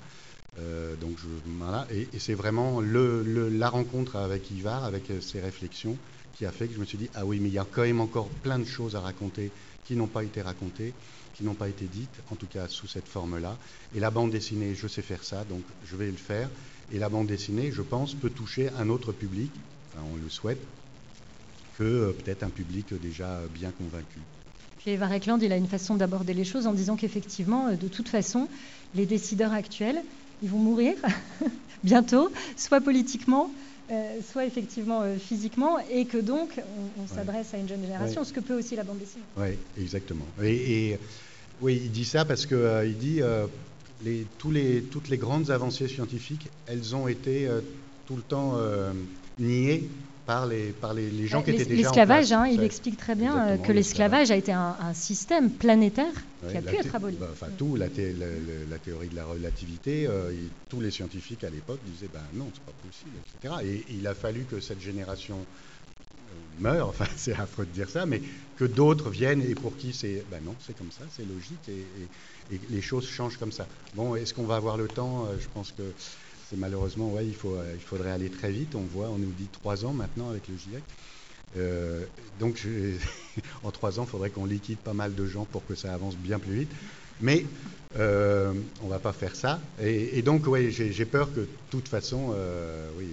Euh, donc je, et, c'est vraiment la rencontre avec Ivar, avec euh, ses réflexions, qui a fait que je me suis dit ah oui, mais il y a quand même encore plein de choses à raconter qui n'ont pas été racontées qui n'ont pas été dites, en tout cas sous cette forme-là. Et la bande dessinée, je sais faire ça, donc je vais le faire. Et la bande dessinée, je pense, peut toucher un autre public, on le souhaite, que euh, peut-être un public déjà bien convaincu. Puis Eva Reckland, il a une façon d'aborder les choses en disant qu'effectivement, euh, de toute façon, les décideurs actuels, ils vont mourir bientôt, soit politiquement, euh, soit effectivement physiquement, et que donc on, s'adresse à une jeune génération, ce que peut aussi la bande dessinée. Oui, exactement. et, oui, il dit ça parce qu'il euh, il dit les, tous les, toutes les grandes avancées scientifiques, elles ont été tout le temps niées par les, par les, gens qui étaient déjà L'esclavage, hein, il explique très bien que l'esclavage a été un, système planétaire qui a pu être aboli. Bah, enfin, tout, la, la, théorie de la relativité, tous les scientifiques à l'époque disaient ben non, c'est pas possible, etc. Et, il a fallu que cette génération meurt, enfin c'est affreux de dire ça, mais que d'autres viennent et pour qui c'est, ben non, c'est comme ça, c'est logique et, les choses changent comme ça. Bon, est-ce qu'on va avoir le temps? Euh, Je pense que c'est malheureusement, ouais, il, faut, euh, il faudrait aller très vite. On voit, on nous dit trois ans maintenant avec le GIEC. Euh, donc en trois ans, il faudrait qu'on liquide pas mal de gens pour que ça avance bien plus vite. Mais on on va pas faire ça. Et, donc, oui, j'ai peur que de toute façon, oui.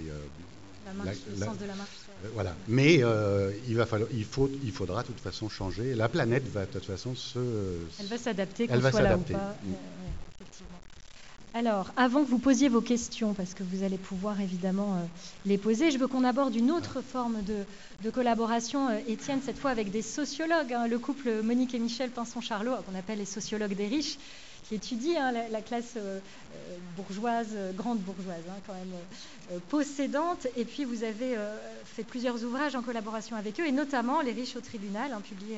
le sens de la marche. Euh, voilà. Mais euh, il, va falloir, il, faut, il faudra de toute façon changer. La planète va de toute façon se. Elle va s'adapter, qu'on soit là ou pas. Mm. Alors, avant que vous posiez vos questions, parce que vous allez pouvoir évidemment euh, les poser, je veux qu'on aborde une autre forme de, collaboration, Étienne, cette fois avec des sociologues, hein. le couple Monique et Michel Pinson-Charlot, qu'on appelle les sociologues des riches, qui étudie hein, la, classe euh, euh, bourgeoise, euh, grande bourgeoise, hein, quand même possédante. Et puis vous avez fait plusieurs ouvrages en collaboration avec eux, et notamment Les riches au tribunal, publié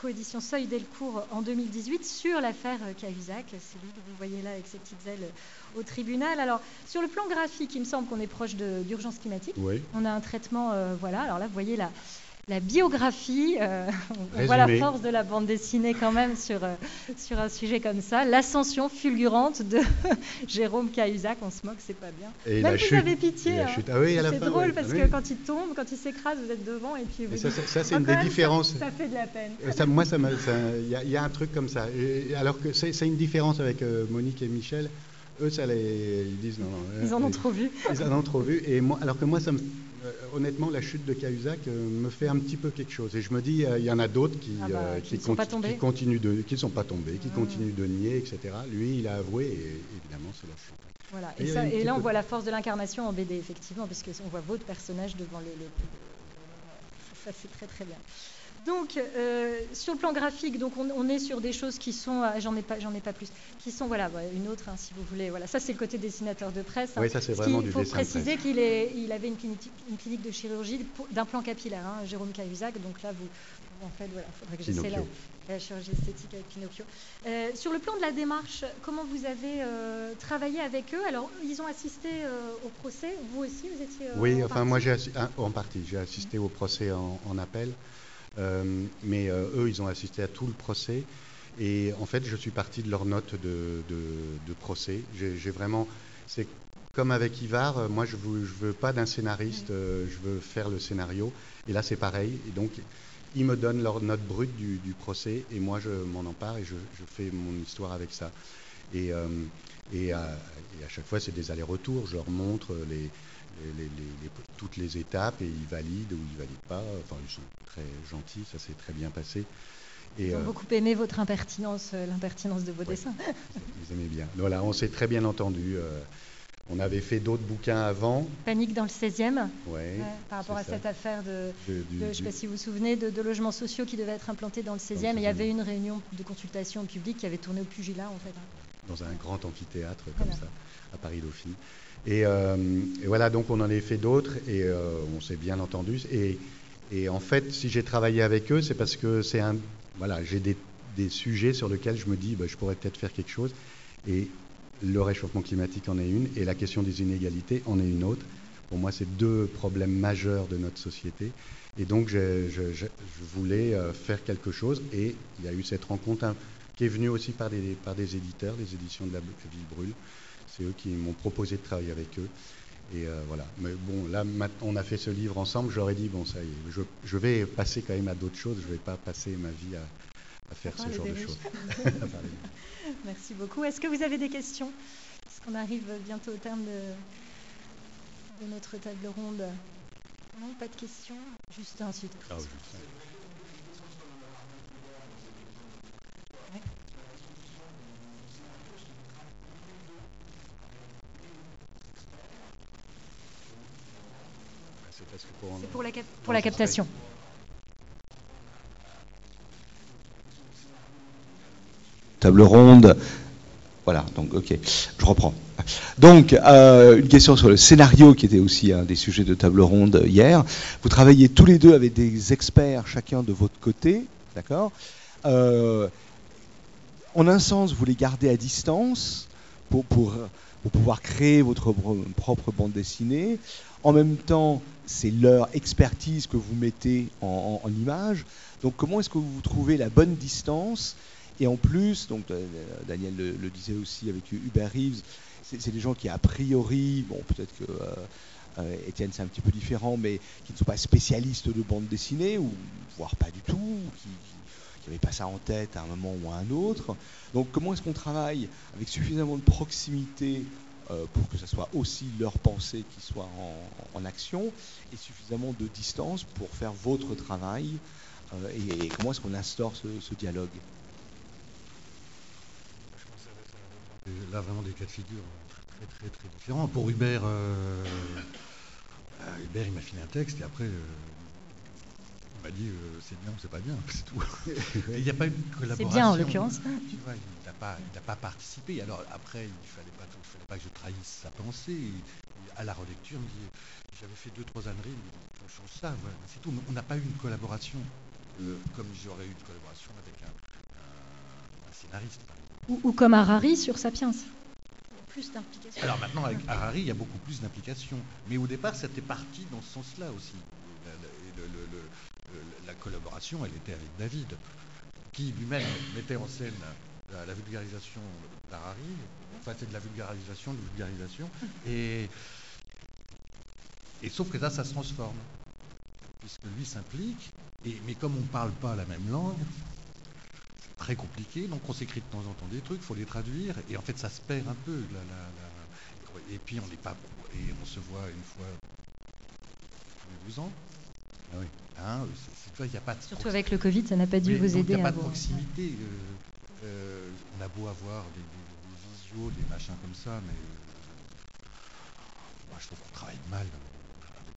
coédition Seuil Delcourt en 2018 sur l'affaire Cahuzac. C'est lui que vous voyez là avec ses petites ailes au tribunal. Alors, sur le plan graphique, il me semble qu'on est proche d'urgence climatique. On a un traitement, voilà. Alors là, vous voyez la, la biographie. Euh, on voit la force de la bande dessinée quand même sur, euh, sur un sujet comme ça. L'ascension fulgurante de Jérôme Cahuzac. On se moque, c'est pas bien. Et même vous avez pitié. Hein. Ah oui, c'est drôle parce que quand il tombe, quand il s'écrase, vous êtes devant et puis vous. ça, ça, c'est une des différences. Ça, fait de la peine. Ça, moi, il y, a un truc comme ça. alors que c'est une différence avec euh, Monique et Michel. Eux, ça les, ils disent non, non. Ils en ont trop vu. Ils en ont trop vu. Et moi, alors que moi, ça me euh, honnêtement, la chute de Cahuzac euh, me fait un petit peu quelque chose. Et je me dis, euh, il y en a d'autres qui, ah bah, qui, continuent de, qui ne sont pas tombés, qui mmh. continuent de nier, etc. Lui, il a avoué, et évidemment, c'est la chute. Voilà. Et, là, on voit la force de l'incarnation en BD, effectivement, puisque on voit votre personnage devant le. le... Ça, c'est très très bien. Donc, euh, sur le plan graphique, donc on, est sur des choses qui sont, ah, j'en ai pas, j'en ai pas plus, qui sont, voilà, une autre, hein, si vous voulez. Voilà, ça c'est le côté dessinateur de presse. Hein. Oui, ça c'est vraiment Il faut préciser qu'il il avait une clinique, une clinique de chirurgie d'implant capillaire, hein, Jérôme Cahuzac. Donc là, vous, en fait, voilà, faudrait que j'essaie la, la, chirurgie esthétique avec Pinocchio. Euh, sur le plan de la démarche, comment vous avez euh, travaillé avec eux? Alors, ils ont assisté au procès. Vous aussi, vous étiez. oui, enfin, moi j'ai en partie, j'ai assisté au procès en, en appel. Euh, mais euh, eux, ils ont assisté à tout le procès. Et en fait, je suis parti de leur note de, procès. J'ai vraiment. C'est comme avec Ivar, euh, moi, je ne veux, pas d'un scénariste, je veux faire le scénario. Et là, c'est pareil. Et donc, ils me donnent leur note brute du, procès et moi je m'en empare et je, fais mon histoire avec ça. Et, et, à, chaque fois c'est des allers-retours, je leur montre les, toutes les étapes et ils valident ou ils valident pas. Enfin, ils sont très gentils, ça s'est très bien passé. Et, ils ont euh, beaucoup aimé votre impertinence, euh, l'impertinence de vos dessins. Ils aimaient bien. Voilà, on s'est très bien entendu. Euh, on avait fait d'autres bouquins avant. Panique dans le 16e, Ouais, par rapport à ça. cette affaire de, De- du- de- je ne sais pas si vous vous souvenez, de, de logements sociaux qui devaient être implantés dans le 16e. et il y 16e. avait une réunion de consultation publique qui avait tourné au pugilat, en fait. dans un grand amphithéâtre comme Voilà. ça, à Paris-Dauphine. Et, euh, et voilà, donc on en a fait d'autres et euh, on s'est bien entendu. Et, en fait, si j'ai travaillé avec eux, c'est parce que c'est un, voilà, j'ai des, des sujets sur lesquels je me dis, bah, je pourrais peut-être faire quelque chose. Et le réchauffement climatique en est une, et la question des inégalités en est une autre. Pour moi, c'est deux problèmes majeurs de notre société. Et donc, je, voulais euh, faire quelque chose. Et il y a eu cette rencontre hein, qui est venue aussi par des, par des éditeurs, les éditions de la Ville Brûle. C'est eux qui m'ont proposé de travailler avec eux. Et euh, voilà. Mais bon, là, on a fait ce livre ensemble. J'aurais dit, bon, ça y est, je, je vais passer quand même à d'autres choses. Je ne vais pas passer ma vie à, à faire ce genre de choses. Merci beaucoup. Est-ce que vous avez des questions? Parce qu'on arrive bientôt au terme de, de notre table ronde? Non, pas de questions Juste ensuite. Ah, je- parce que pour- C'est pour la, cap- pour la captation. table ronde. Voilà, donc ok, je reprends. Donc, euh, une question sur le scénario qui était aussi un des sujets de table ronde hier. Vous travaillez tous les deux avec des experts, chacun de votre côté, d'accord? Euh, En un sens, vous les gardez à distance pour, pour, pour pouvoir créer votre pro- propre bande dessinée. En même temps, c'est leur expertise que vous mettez en, image. Donc, comment est-ce que vous trouvez la bonne distance? Et en plus, donc euh, Daniel le, disait aussi avec Hubert Reeves, c'est des gens qui a priori, bon peut-être que euh, euh, Étienne c'est un petit peu différent, mais qui ne sont pas spécialistes de bande dessinée, ou voire pas du tout, qui n'avaient pas ça en tête à un moment ou à un autre. Donc comment est-ce qu'on travaille avec suffisamment de proximité pour que ça soit aussi leur pensée qui soit en, action, et suffisamment de distance pour faire votre travail, euh, et, comment est-ce qu'on instaure ce, ce dialogue? Et Là, vraiment des cas de figure très, très, très différents. Pour Hubert, euh, euh, Hubert, il m'a filé un texte et après, euh, il m'a dit euh, c'est bien ou c'est pas bien, c'est tout. Il n'y a pas eu de collaboration. C'est bien en l'occurrence. Tu vois, il n'a pas, il n'a pas participé. Alors après, il ne fallait pas, il fallait pas que je trahisse sa pensée. Et à la relecture, il me dit j'avais fait deux, trois âneries, dit on change ça, voilà, c'est tout. Mais on n'a pas eu une collaboration euh, comme j'aurais eu une collaboration avec un, un- un scénariste. par exemple. Ou, ou comme Harari sur Sapiens. Plus d'implication. Alors maintenant, avec Harari, il y a beaucoup plus d'implication. Mais au départ, c'était parti dans ce sens-là aussi. La, la- et le- le- le- le- la collaboration, elle était avec David, qui lui-même mettait en scène la, la vulgarisation d'Harari. Enfin, c'est de la vulgarisation, de vulgarisation. Et, et sauf que là, ça se transforme. Puisque lui s'implique, et, mais comme on ne parle pas la même langue, c'est très compliqué, donc on s'écrit de temps en temps des trucs, il faut les traduire, et en fait ça se perd un peu. la- la- la- Et puis on n'est pas. Et on se voit une fois tous les 12 ans. Ah oui. Hein, a pas de Surtout avec le Covid, ça n'a pas dû vous donc, aider Il n'y a à pas de proximité. euh, euh, on a beau avoir des, des- des visios, des machins comme ça, mais euh, moi, je trouve qu'on travaille mal avec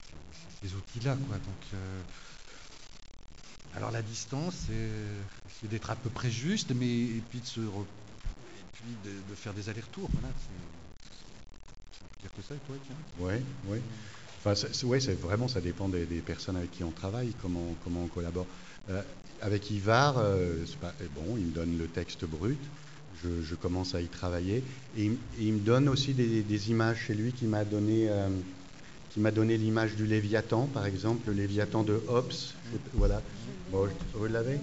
ces, outils-là. Quoi. Donc, euh, alors la distance, c'est d'être à peu près juste, mais et puis de se re- et puis de, de faire des allers-retours. Voilà, c'est dire que ça, et toi, tiens. Ouais, ouais. Enfin, c'est, c'est- vraiment, ça dépend des, des personnes avec qui on travaille, comment, comment on collabore. Euh, avec Ivar, euh, pas- bon, il me donne le texte brut, je, je commence à y travailler, et, il- et il me donne aussi des, des images chez lui qui m'a donné, euh, qui m'a donné l'image du Léviathan, par exemple, le Léviathan de Hobbes. Voilà. Bon, vous l'avez?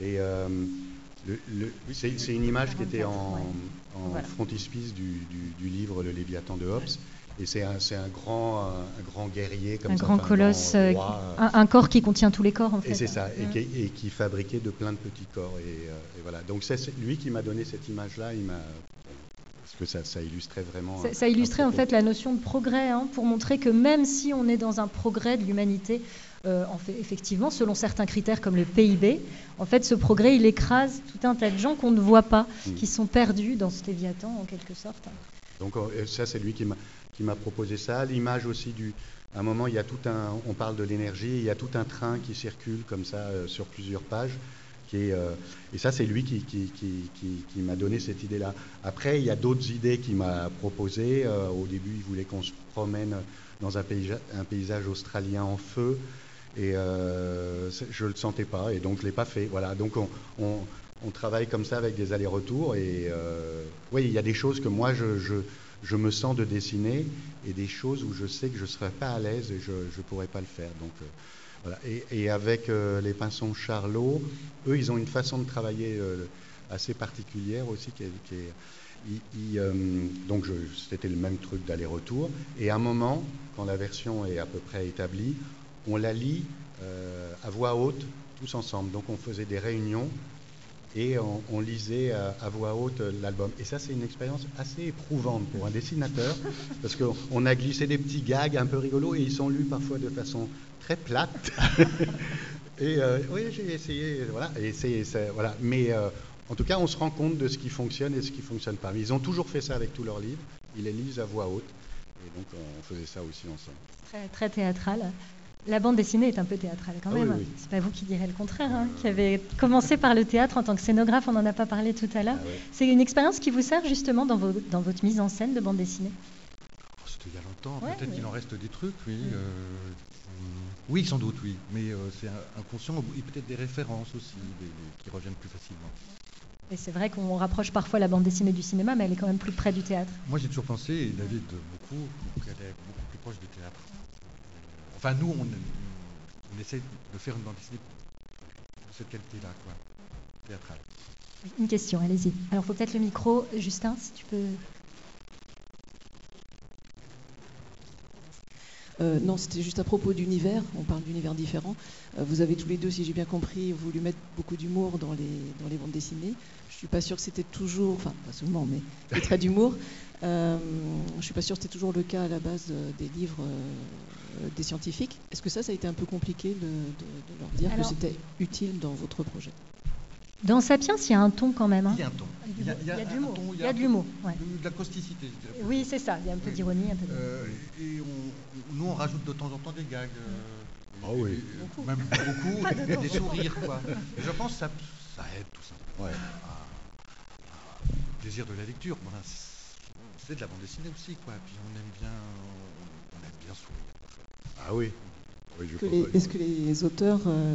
Et euh, le- le- c'est, c'est une image qui était en, en frontispice du, du- du livre Le Léviathan de Hobbes. Et c'est un, un grand, un, un grand guerrier comme un ça, grand colosse, grand euh, roi, un, un corps qui contient tous les corps en fait. et c'est ça, et qui, et qui fabriquait de plein de petits corps. Et, euh, et voilà. Donc c'est lui qui m'a donné cette image-là. Il m'a parce que ça, ça illustrait vraiment. Ça, un- ça un illustrait en fait la notion de progrès, hein, pour montrer que même si on est dans un progrès de l'humanité, euh, en fait, effectivement, selon certains critères comme le PIB, en fait, ce progrès, il écrase tout un tas de gens qu'on ne voit pas, Mm. qui sont perdus dans ce léviathan en quelque sorte. Donc ça, c'est lui qui m'a proposé ça. L'image aussi du, à un moment, il y a tout un, on parle de l'énergie, il y a tout un train qui circule comme ça euh, sur plusieurs pages. Qui euh, et ça, c'est lui qui, qui, qui, m'a donné cette idée-là. Après, il y a d'autres idées qu'il m'a proposées. Euh, au début, il voulait qu'on se promène dans un paysage, un paysage australien en feu. Et je ne le sentais pas, et donc je ne l'ai pas fait. Voilà, donc on, on, travaille comme ça avec des allers-retours. Et oui, il y a des choses que moi, je je me sens de dessiner et des choses où je sais que je ne serais pas à l'aise et je ne pourrais pas le faire. Donc, euh, voilà. et, avec euh, les pinceaux Charlot, eux, ils ont une façon de travailler euh, assez particulière aussi. Qui est, donc c'était le même truc d'aller-retour. Et à un moment, quand la version est à peu près établie, on la lit à voix haute tous ensemble. Donc on faisait des réunions et on, lisait à, voix haute l'album. Et ça, c'est une expérience assez éprouvante pour un dessinateur, parce qu'on a glissé des petits gags un peu rigolos et ils sont lus parfois de façon très plate. et euh, oui, j'ai essayé, voilà. Et c'est, voilà. Mais euh, en tout cas, on se rend compte de ce qui fonctionne et ce qui fonctionne pas. Ils ont toujours fait ça avec tous leurs livres. Ils les lisent à voix haute. Et donc, on faisait ça aussi ensemble. Très, très théâtral. La bande dessinée est un peu théâtrale quand ah même. C'est pas vous qui direz le contraire, hein, qui avez commencé par le théâtre en tant que scénographe, on n'en a pas parlé tout à l'heure. Ah c'est une expérience qui vous sert justement dans, dans, votre mise en scène de bande dessinée? Oh, C'était il y a longtemps, peut-être qu'il en reste des trucs, oui. Euh, oui, sans doute, oui. Mais euh, c'est inconscient, et peut-être des références aussi qui reviennent plus facilement. Et c'est vrai qu'on rapproche parfois la bande dessinée du cinéma, mais elle est quand même plus près du théâtre. Moi j'ai toujours pensé, et David beaucoup, qu'elle est beaucoup plus proche du théâtre. Enfin, nous, on, essaie de faire une bande dessinée de cette qualité-là, quoi, théâtrale. Une question, allez-y. Alors, il faut peut-être le micro. Justin, si tu peux. Euh, non, c'était juste à propos d'univers. On parle d'univers différents. Euh, vous avez tous les deux, si j'ai bien compris, voulu mettre beaucoup d'humour dans les, dans les bandes dessinées. Je ne suis pas sûre que c'était toujours, enfin pas seulement, mais des traits d'humour. Euh, je ne suis pas sûre que c'était toujours le cas à la base des livres des scientifiques. Est-ce que ça, ça a été un peu compliqué de, leur dire que c'était utile dans votre projet? Dans Sapiens, il y a un ton quand même. Hein. Il y a un ton. Il y a, de l'humour. Il y a de l'humour. De la causticité. Oui, c'est ça. Il y a un peu d'ironie. Euh, et nous, on rajoute de temps en temps des gags. Euh, ah oui. beaucoup. Même beaucoup. des sourires, quoi. je pense que ça, ça aide tout ça. Ouais. plaisir de la lecture. c'est de la bande dessinée aussi, quoi. Puis on aime bien, on aime bien sourire. Ah oui. Est-ce que les auteurs euh,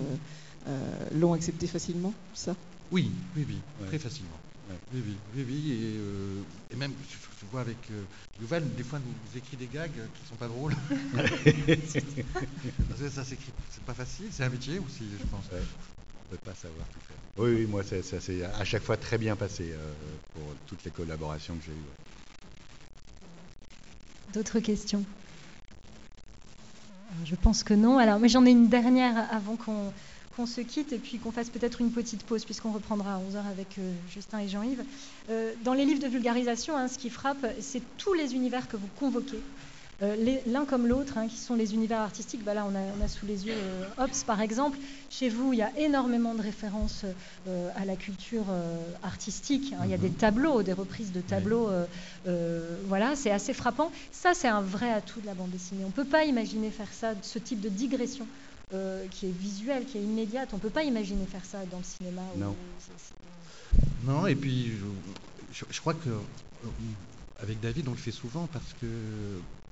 euh, l'ont accepté facilement, ça? Oui, oui, oui, très facilement. Oui, oui, oui, oui et, euh, et, même, je, vois avec euh, Yuval, des fois, nous, écrit des gags qui sont pas drôles. ça, s'écrit, c'est pas facile, c'est un métier aussi, je pense. Ouais. On ne peut pas savoir tout faire. Oui, oui, moi, ça, s'est à chaque fois très bien passé pour toutes les collaborations que j'ai eues. D'autres questions? Je pense que non. Alors, mais j'en ai une dernière avant qu'on qu'on se quitte et puis qu'on fasse peut-être une petite pause puisqu'on reprendra à 11h avec euh, Justin et Jean-Yves. Euh, dans les livres de vulgarisation, hein, ce qui frappe, c'est tous les univers que vous convoquez. Euh, l'un comme l'autre, hein, qui sont les univers artistiques. Bah là, on a, sous les yeux Hobbes, par exemple. Chez vous, il y a énormément de références à la culture artistique. Hein. Il y a des mhm. tableaux, des reprises de tableaux. voilà, c'est assez frappant. Ça, c'est un vrai atout de la bande dessinée. On ne peut pas imaginer faire ça, ce type de digression euh, qui est visuelle, qui est immédiate. On ne peut pas imaginer faire ça dans le cinéma. Non. Non, et puis je, crois que euh, avec David, on le fait souvent parce que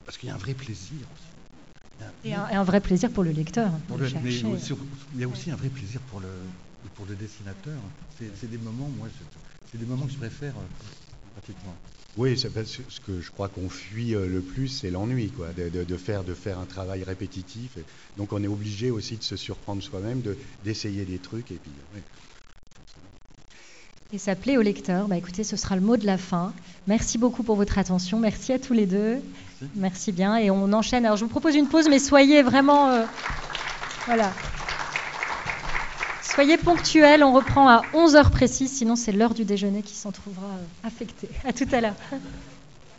parce qu'il y a un vrai plaisir aussi. Et un, vrai plaisir pour le lecteur. mais il y a aussi un vrai plaisir pour le, pour le dessinateur. C'est des moments, moi, c'est des moments que je préfère euh, pratiquement. Oui, ce que je crois qu'on fuit euh, le plus, c'est l'ennui, quoi, de, faire, de faire un travail répétitif. donc on est obligé aussi de se surprendre soi-même, d'essayer des trucs. Et puis, Et ça plaît au lecteur. Bah, écoutez, ce sera le mot de la fin. Merci beaucoup pour votre attention. Merci à tous les deux. Merci, bien. Et on enchaîne. Alors je vous propose une pause, mais soyez vraiment... Euh, voilà. Soyez ponctuels, on reprend à 11h précises, sinon c'est l'heure du déjeuner qui s'en trouvera euh, affectée. À tout à l'heure.